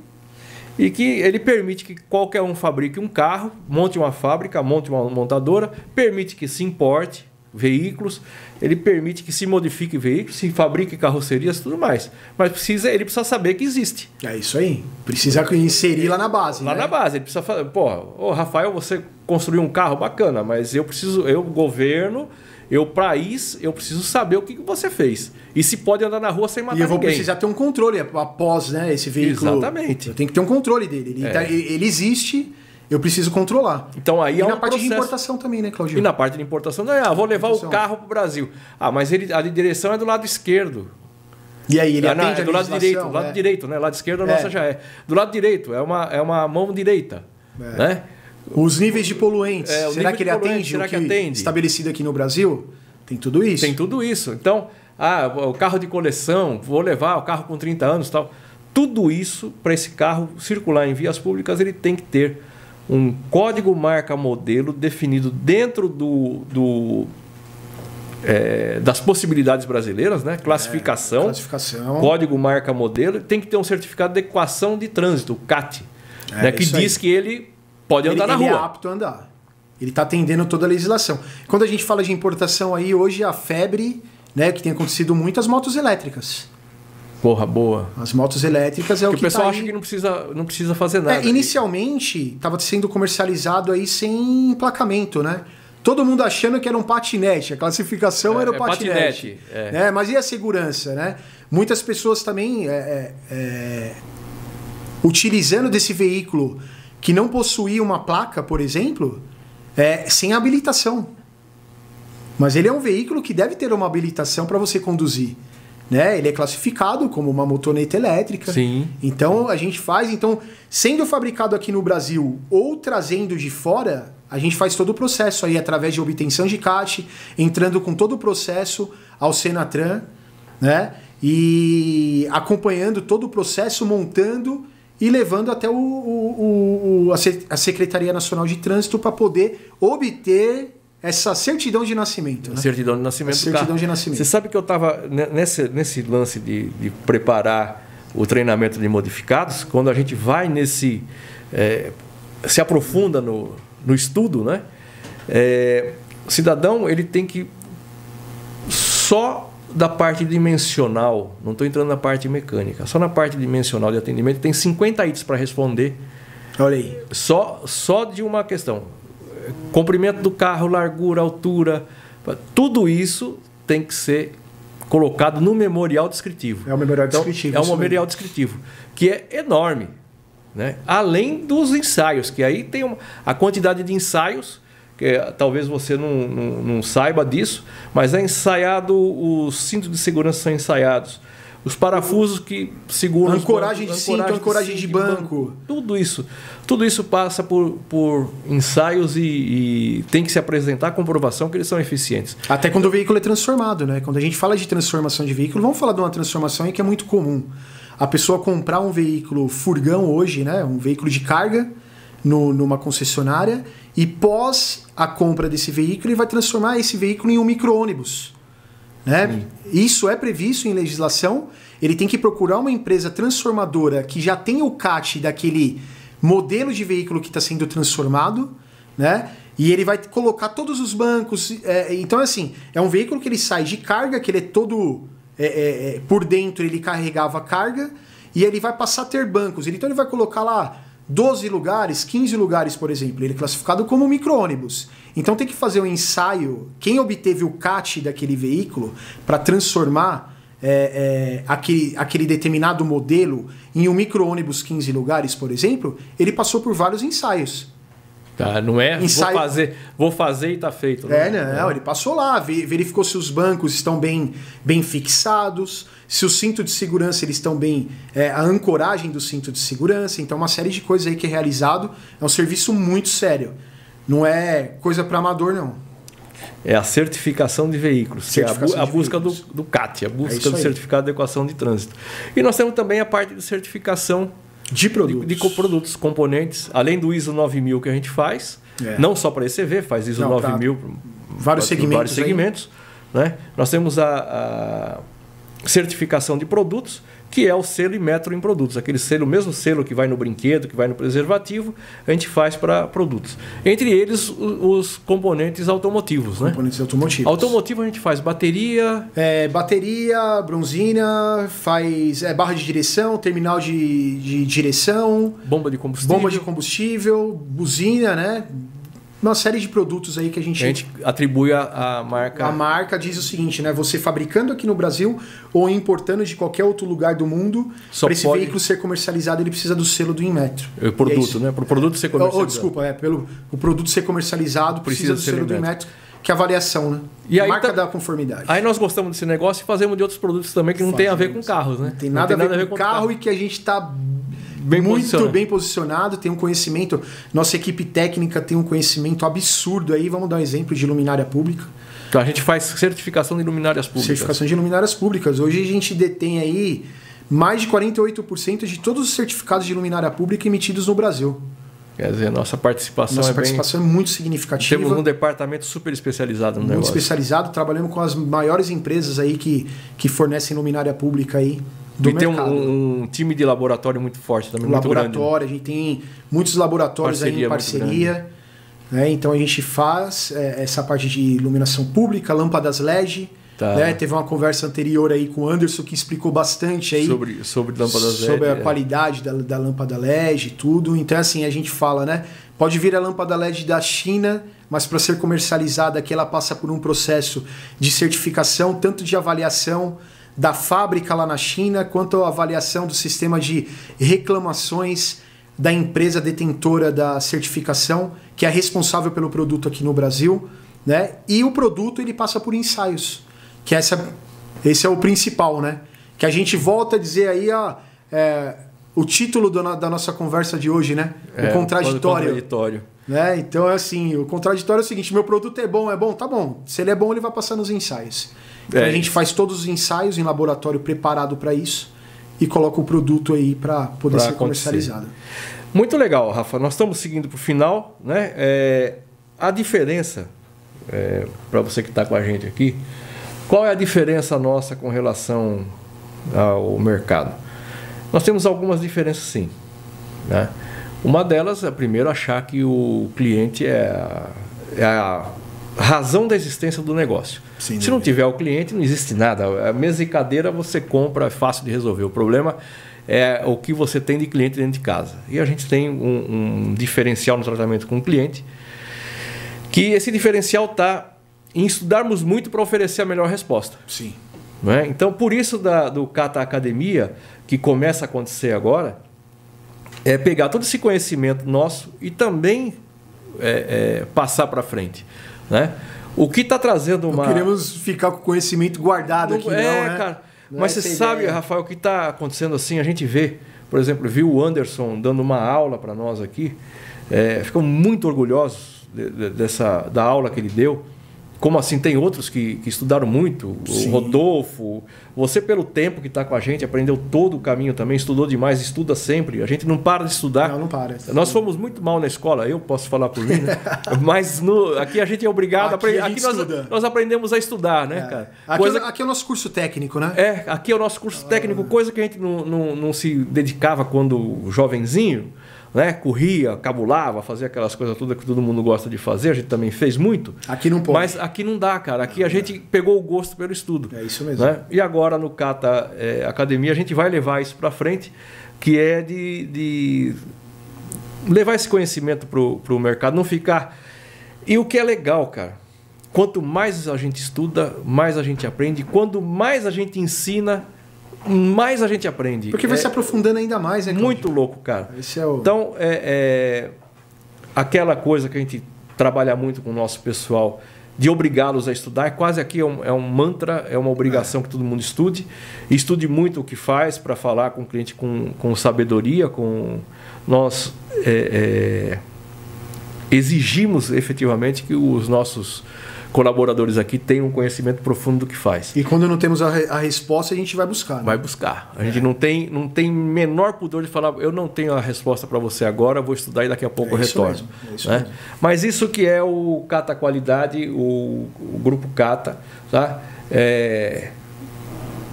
e que ele permite que qualquer um fabrique um carro, monte uma fábrica, monte uma montadora, permite que se importe, veículos, ele permite que se modifique veículos, se fabrique carrocerias, tudo mais. Mas precisa, ele precisa saber que existe. É isso aí. Precisa inserir lá na base. Lá né? na base. Ele precisa falar, pô, ô Rafael, você construiu um carro bacana, mas eu preciso, eu, governo, eu, país, eu preciso saber o que, que você fez. E se pode andar na rua sem matar ninguém. E eu vou ninguém. precisar ter um controle após né, esse veículo. Exatamente. Eu tenho que ter um controle dele. Ele, é. tá, ele existe eu preciso controlar. Então aí e é na parte processo. de importação também, né, Claudio? E na parte de importação, não, ah, vou levar o carro para o Brasil. Ah, mas ele, a direção é do lado esquerdo. E aí ele ah, atende é do lado direito, do lado é. direito, né? Lado esquerdo a nossa é. já é. Do lado direito é uma, é uma mão direita, é. né? Os níveis de poluentes. É, será que ele atende será que, que atende? estabelecido aqui no Brasil? Tem tudo isso. Tem tudo isso. Então, ah, o carro de coleção, vou levar o carro com 30 anos, tal. Tudo isso para esse carro circular em vias públicas, ele tem que ter um código marca modelo definido dentro do, do é, das possibilidades brasileiras, né? Classificação, é, classificação, código marca modelo, tem que ter um certificado de equação de trânsito, CAT, é, né? que diz aí. que ele pode andar ele, na rua. Ele é apto a andar. Ele está atendendo toda a legislação. Quando a gente fala de importação aí, hoje a febre, né, que tem acontecido muitas motos elétricas. Porra, boa. As motos elétricas é Porque o que o pessoal tá acha aí. que não precisa, não precisa fazer nada. É, inicialmente estava sendo comercializado aí sem emplacamento, né? Todo mundo achando que era um patinete, a classificação É, era o é patinete. patinete, é. né? Mas e a segurança, né? Muitas pessoas também é, é, utilizando desse veículo que não possuía uma placa, por exemplo, é, sem habilitação. Mas ele é um veículo que deve ter uma habilitação para você conduzir. Né? Ele é classificado como uma motoneta elétrica. Sim. Então a gente faz, então, sendo fabricado aqui no Brasil ou trazendo de fora, a gente faz todo o processo aí através de obtenção de CAT, entrando com todo o processo ao Senatran, né? E acompanhando todo o processo, montando e levando até o, o- o- a Se- a Secretaria Nacional de Trânsito para poder obter essa certidão de nascimento. Né? Certidão de nascimento certidão de nascimento. Você sabe que eu estava nesse, nesse lance de, de preparar o treinamento de modificados, quando a gente vai nesse. é, se aprofunda no, no estudo, né? É, o cidadão ele tem que só da parte dimensional, não estou entrando na parte mecânica, só na parte dimensional de atendimento, tem 50 itens para responder Olha aí. só, só de uma questão. Comprimento do carro, largura, altura, tudo isso tem que ser colocado no memorial descritivo. É o memorial Então, descritivo. é um isso mesmo. memorial descritivo, que é enorme. Né? Além dos ensaios, que aí tem uma, a quantidade de ensaios, que talvez você não, não, não saiba disso, mas é ensaiado, os cintos de segurança são ensaiados. Os parafusos que seguram Ancoragem bancos, de cinto, ancoragem de banco. tudo isso. Tudo isso passa por, por ensaios e, e tem que se apresentar a comprovação que eles são eficientes. Até quando o veículo é transformado, né? Quando a gente fala de transformação de veículo, vamos falar de uma transformação que é muito comum. A pessoa comprar um veículo furgão hoje, né? Um veículo de carga no- numa concessionária e pós a compra desse veículo ele vai transformar esse veículo em um micro-ônibus. Né? Isso é previsto em legislação. Ele tem que procurar uma empresa transformadora que já tem o CAT daquele modelo de veículo que está sendo transformado, né? E ele vai colocar todos os bancos. é, então, assim, é um veículo que ele sai de carga, que ele é todo. é, é, é, por dentro ele carregava carga, e ele vai passar a ter bancos. Então ele vai colocar lá 12 lugares, 15 lugares, por exemplo. Ele é classificado como micro-ônibus. Então tem que fazer um ensaio. Quem obteve o CAT daquele veículo para transformar é, é, aquele, aquele determinado modelo em um micro-ônibus 15 lugares, por exemplo, ele passou por vários ensaios. Tá? Não é Ensaio- vou fazer, vou fazer e está feito. É, não, ele passou lá, ve- verificou se os bancos estão bem, bem fixados, se o cinto de segurança eles estão bem, é, a ancoragem do cinto de segurança, então uma série de coisas aí que é realizado, é um serviço muito sério. Não é coisa para amador não. É a certificação de veículos, que é a, bu- Certificação a busca do, veículos. do CAT, a busca isso do aí. certificado de equação de trânsito. E nós temos também a parte de certificação De de, produtos. de coprodutos, componentes, além do ISO 9000 que a gente faz, É. não só para ECV, faz ISO Não, pra 9000 vários pra- segmentos vários segmentos né? Nós temos a, a certificação de produtos, que é o selo e metro em produtos, aquele selo, o mesmo selo que vai no brinquedo, que vai no preservativo, a gente faz para produtos. Entre eles, os componentes automotivos, né? Componentes automotivos. Automotivo a gente faz bateria, É, bateria, bronzina, faz é, barra de direção, terminal de, de direção, bomba de combustível. bomba de combustível, buzina, né? Uma série de produtos aí que a gente, A gente atribui a, a marca. a marca diz o seguinte, né? Você fabricando aqui no Brasil ou importando de qualquer outro lugar do mundo, para esse pode- veículo ser comercializado, ele precisa do selo do Inmetro. O produto, é né? Para o produto ser comercializado. oh, desculpa, é, pelo o produto ser comercializado, precisa, Precisa do selo do Inmetro. Que é a avaliação, né? E aí marca tá- da conformidade. Aí nós gostamos desse negócio e fazemos de outros produtos também que não tem a ver com carros, né? Não tem nada, a, ver com carro e que a gente está Bem muito posicionado. bem posicionado, tem um conhecimento. Nossa equipe técnica tem um conhecimento absurdo aí. Vamos dar um exemplo de luminária pública. Então a gente faz certificação de luminárias públicas. Certificação de luminárias públicas. Hoje a gente detém aí mais de 48% de todos os certificados de luminária pública emitidos no Brasil. Quer dizer, nossa participação Nossa é participação é muito bem. significativa. Temos um departamento super especializado no muito negócio. especializado, trabalhamos com as maiores empresas aí que, que fornecem luminária pública aí do e tem mercado. um, um time de laboratório muito forte também, muito grande. laboratório, a gente tem muitos laboratórios aí em Parceria parceria. Né? Então a gente faz é, essa parte de iluminação pública, lâmpadas LED, Tá. Né? Teve uma conversa anterior aí com o Anderson que explicou bastante aí sobre, sobre lâmpadas LED. Sobre a é. qualidade da, da lâmpada LED e tudo. Então, assim, a gente fala, né? Pode vir a lâmpada LED da China, mas para ser comercializada aqui ela passa por um processo de certificação, tanto de avaliação da fábrica lá na China, quanto a avaliação do sistema de reclamações da empresa detentora da certificação, que é responsável pelo produto aqui no Brasil, né? E o produto ele passa por ensaios, que essa, esse é o principal, né? Que a gente volta a dizer aí a, é, o título do, da nossa conversa de hoje, né? É, o contraditório. O contraditório. Né? Então é assim, o contraditório é o seguinte: meu produto é bom, é bom, tá bom. Se ele é bom, ele vai passar nos ensaios. Então é. a gente faz todos os ensaios em laboratório preparado para isso e coloca o produto aí para poder pra ser comercializado. Muito legal, Rafa. Nós estamos seguindo para o final, né? É, a diferença é, para você que está com a gente aqui, qual é a diferença nossa com relação ao mercado? Nós temos algumas diferenças, sim. Né? Uma delas é, primeiro, achar que o cliente é a, é a razão da existência do negócio. Sim, Se não tiver o cliente, não existe nada. A mesa e cadeira você compra, é fácil de resolver. O problema é o que você tem de cliente dentro de casa. E a gente tem um, um diferencial no tratamento com o cliente, que esse diferencial está em estudarmos muito para oferecer a melhor resposta. Sim. É? Então, por isso da, do Cata Academia, que começa a acontecer agora, é pegar todo esse conhecimento nosso e também é, é, passar para frente. Né? O que está trazendo uma. Não queremos ficar com o conhecimento guardado não, aqui, não, é, né? cara. Não Mas é você sabe, ideia. Rafael, o que está acontecendo assim? A gente vê, por exemplo, viu o Anderson dando uma aula para nós aqui. É, ficamos muito orgulhosos de, de, dessa, da aula que ele deu. Como assim, tem outros que, que estudaram muito, Sim. o Rodolfo. Você, pelo tempo que está com a gente, aprendeu todo o caminho também, estudou demais, estuda sempre. A gente não para de estudar. Não, não para. Nós fomos muito mal na escola, eu posso falar por mim, né? [LAUGHS] Mas no, aqui a gente é obrigado aqui a aprender. Aqui nós, nós, aprendemos a estudar, né, é. cara? Aqui, coisa... é, aqui é o nosso curso técnico, né? É, aqui é o nosso curso técnico, coisa que a gente não, não, não se dedicava quando jovenzinho né? Corria, cabulava, fazia aquelas coisas todas que todo mundo gosta de fazer, a gente também fez muito. Aqui não pode. Mas aqui não dá, cara. Aqui a gente pegou o gosto pelo estudo. É isso mesmo. Né? E agora no Cata é, Academia a gente vai levar isso para frente, que é de, de levar esse conhecimento para o mercado, não ficar. E o que é legal, cara, quanto mais a gente estuda, mais a gente aprende. Quando mais a gente ensina, mais a gente aprende. Porque vai é, se aprofundando ainda mais, né? Cláudio? Muito louco, cara. É o... Então, é, é, aquela coisa que a gente trabalha muito com o nosso pessoal de obrigá-los a estudar, é quase aqui é um, é um mantra, é uma obrigação que todo mundo estude. Estude muito o que faz para falar com o cliente com, com sabedoria, com nós é, é, exigimos efetivamente que os nossos colaboradores aqui têm um conhecimento profundo do que faz. E quando não temos a, a resposta, a gente vai buscar. Né? Vai buscar. A é. gente não tem, não tem menor pudor de falar, eu não tenho a resposta para você agora, vou estudar e daqui a pouco é eu retorno. Mesmo, é isso né? Mas isso que é o Cata Qualidade, o, o grupo Cata, tá? É,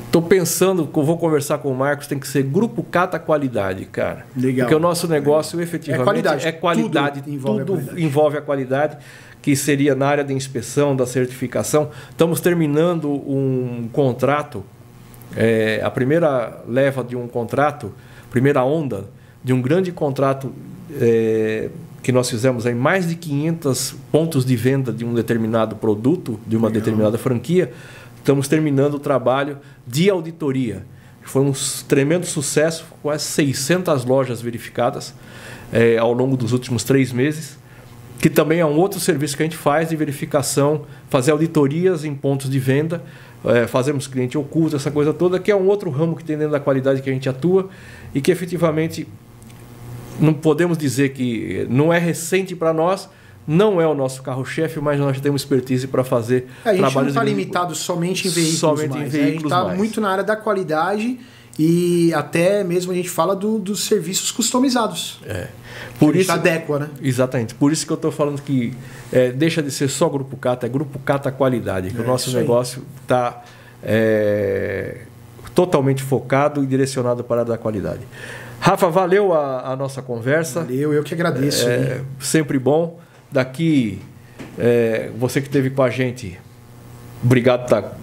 Estou pensando vou conversar com o Marcos, tem que ser Grupo Cata Qualidade, cara. Legal. Porque o nosso negócio efetivamente é qualidade. É qualidade tudo, envolve, tudo a qualidade. envolve a qualidade que seria na área de inspeção, da certificação. Estamos terminando um contrato, é, a primeira leva de um contrato, primeira onda de um grande contrato é, que nós fizemos em mais de 500 pontos de venda de um determinado produto, de uma Legal. determinada franquia. Estamos terminando o trabalho de auditoria. Foi um tremendo sucesso, quase 600 lojas verificadas é, ao longo dos últimos três meses que também é um outro serviço que a gente faz de verificação, fazer auditorias em pontos de venda, é, fazemos cliente oculto, essa coisa toda, que é um outro ramo que tem dentro da qualidade que a gente atua e que efetivamente não podemos dizer que não é recente para nós, não é o nosso carro-chefe, mas nós temos expertise para fazer é, a gente trabalhos. não está limitado somente em veículos, somente mais, em veículos né? a gente está muito na área da qualidade e até mesmo a gente fala do, dos serviços customizados. É. Por isso adequa, né? Exatamente. Por isso que eu estou falando que é, deixa de ser só Grupo Cata, é Grupo Cata Qualidade, que é, o nosso negócio está é, totalmente focado e direcionado para a da qualidade. Rafa, valeu a, a nossa conversa. Valeu, eu que agradeço. É, sempre bom. Daqui, é, você que esteve com a gente, obrigado por estar tá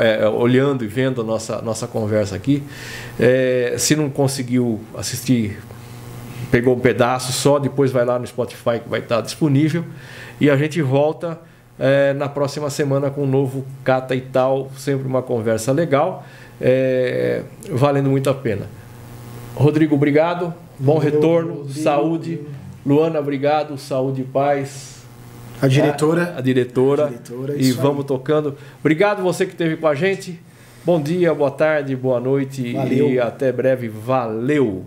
é, olhando e vendo a nossa, nossa conversa aqui. É, se não conseguiu assistir, pegou um pedaço só, depois vai lá no Spotify que vai estar disponível. E a gente volta é, na próxima semana com um novo Cata e Tal, sempre uma conversa legal, é, valendo muito a pena. Rodrigo, obrigado. Bom retorno, saúde. Luana, obrigado, saúde e paz. A diretora. A, diretora. A diretora e vamos aí. tocando. Obrigado você que esteve com a gente. Bom dia, boa tarde, boa noite Valeu. e até breve. Valeu!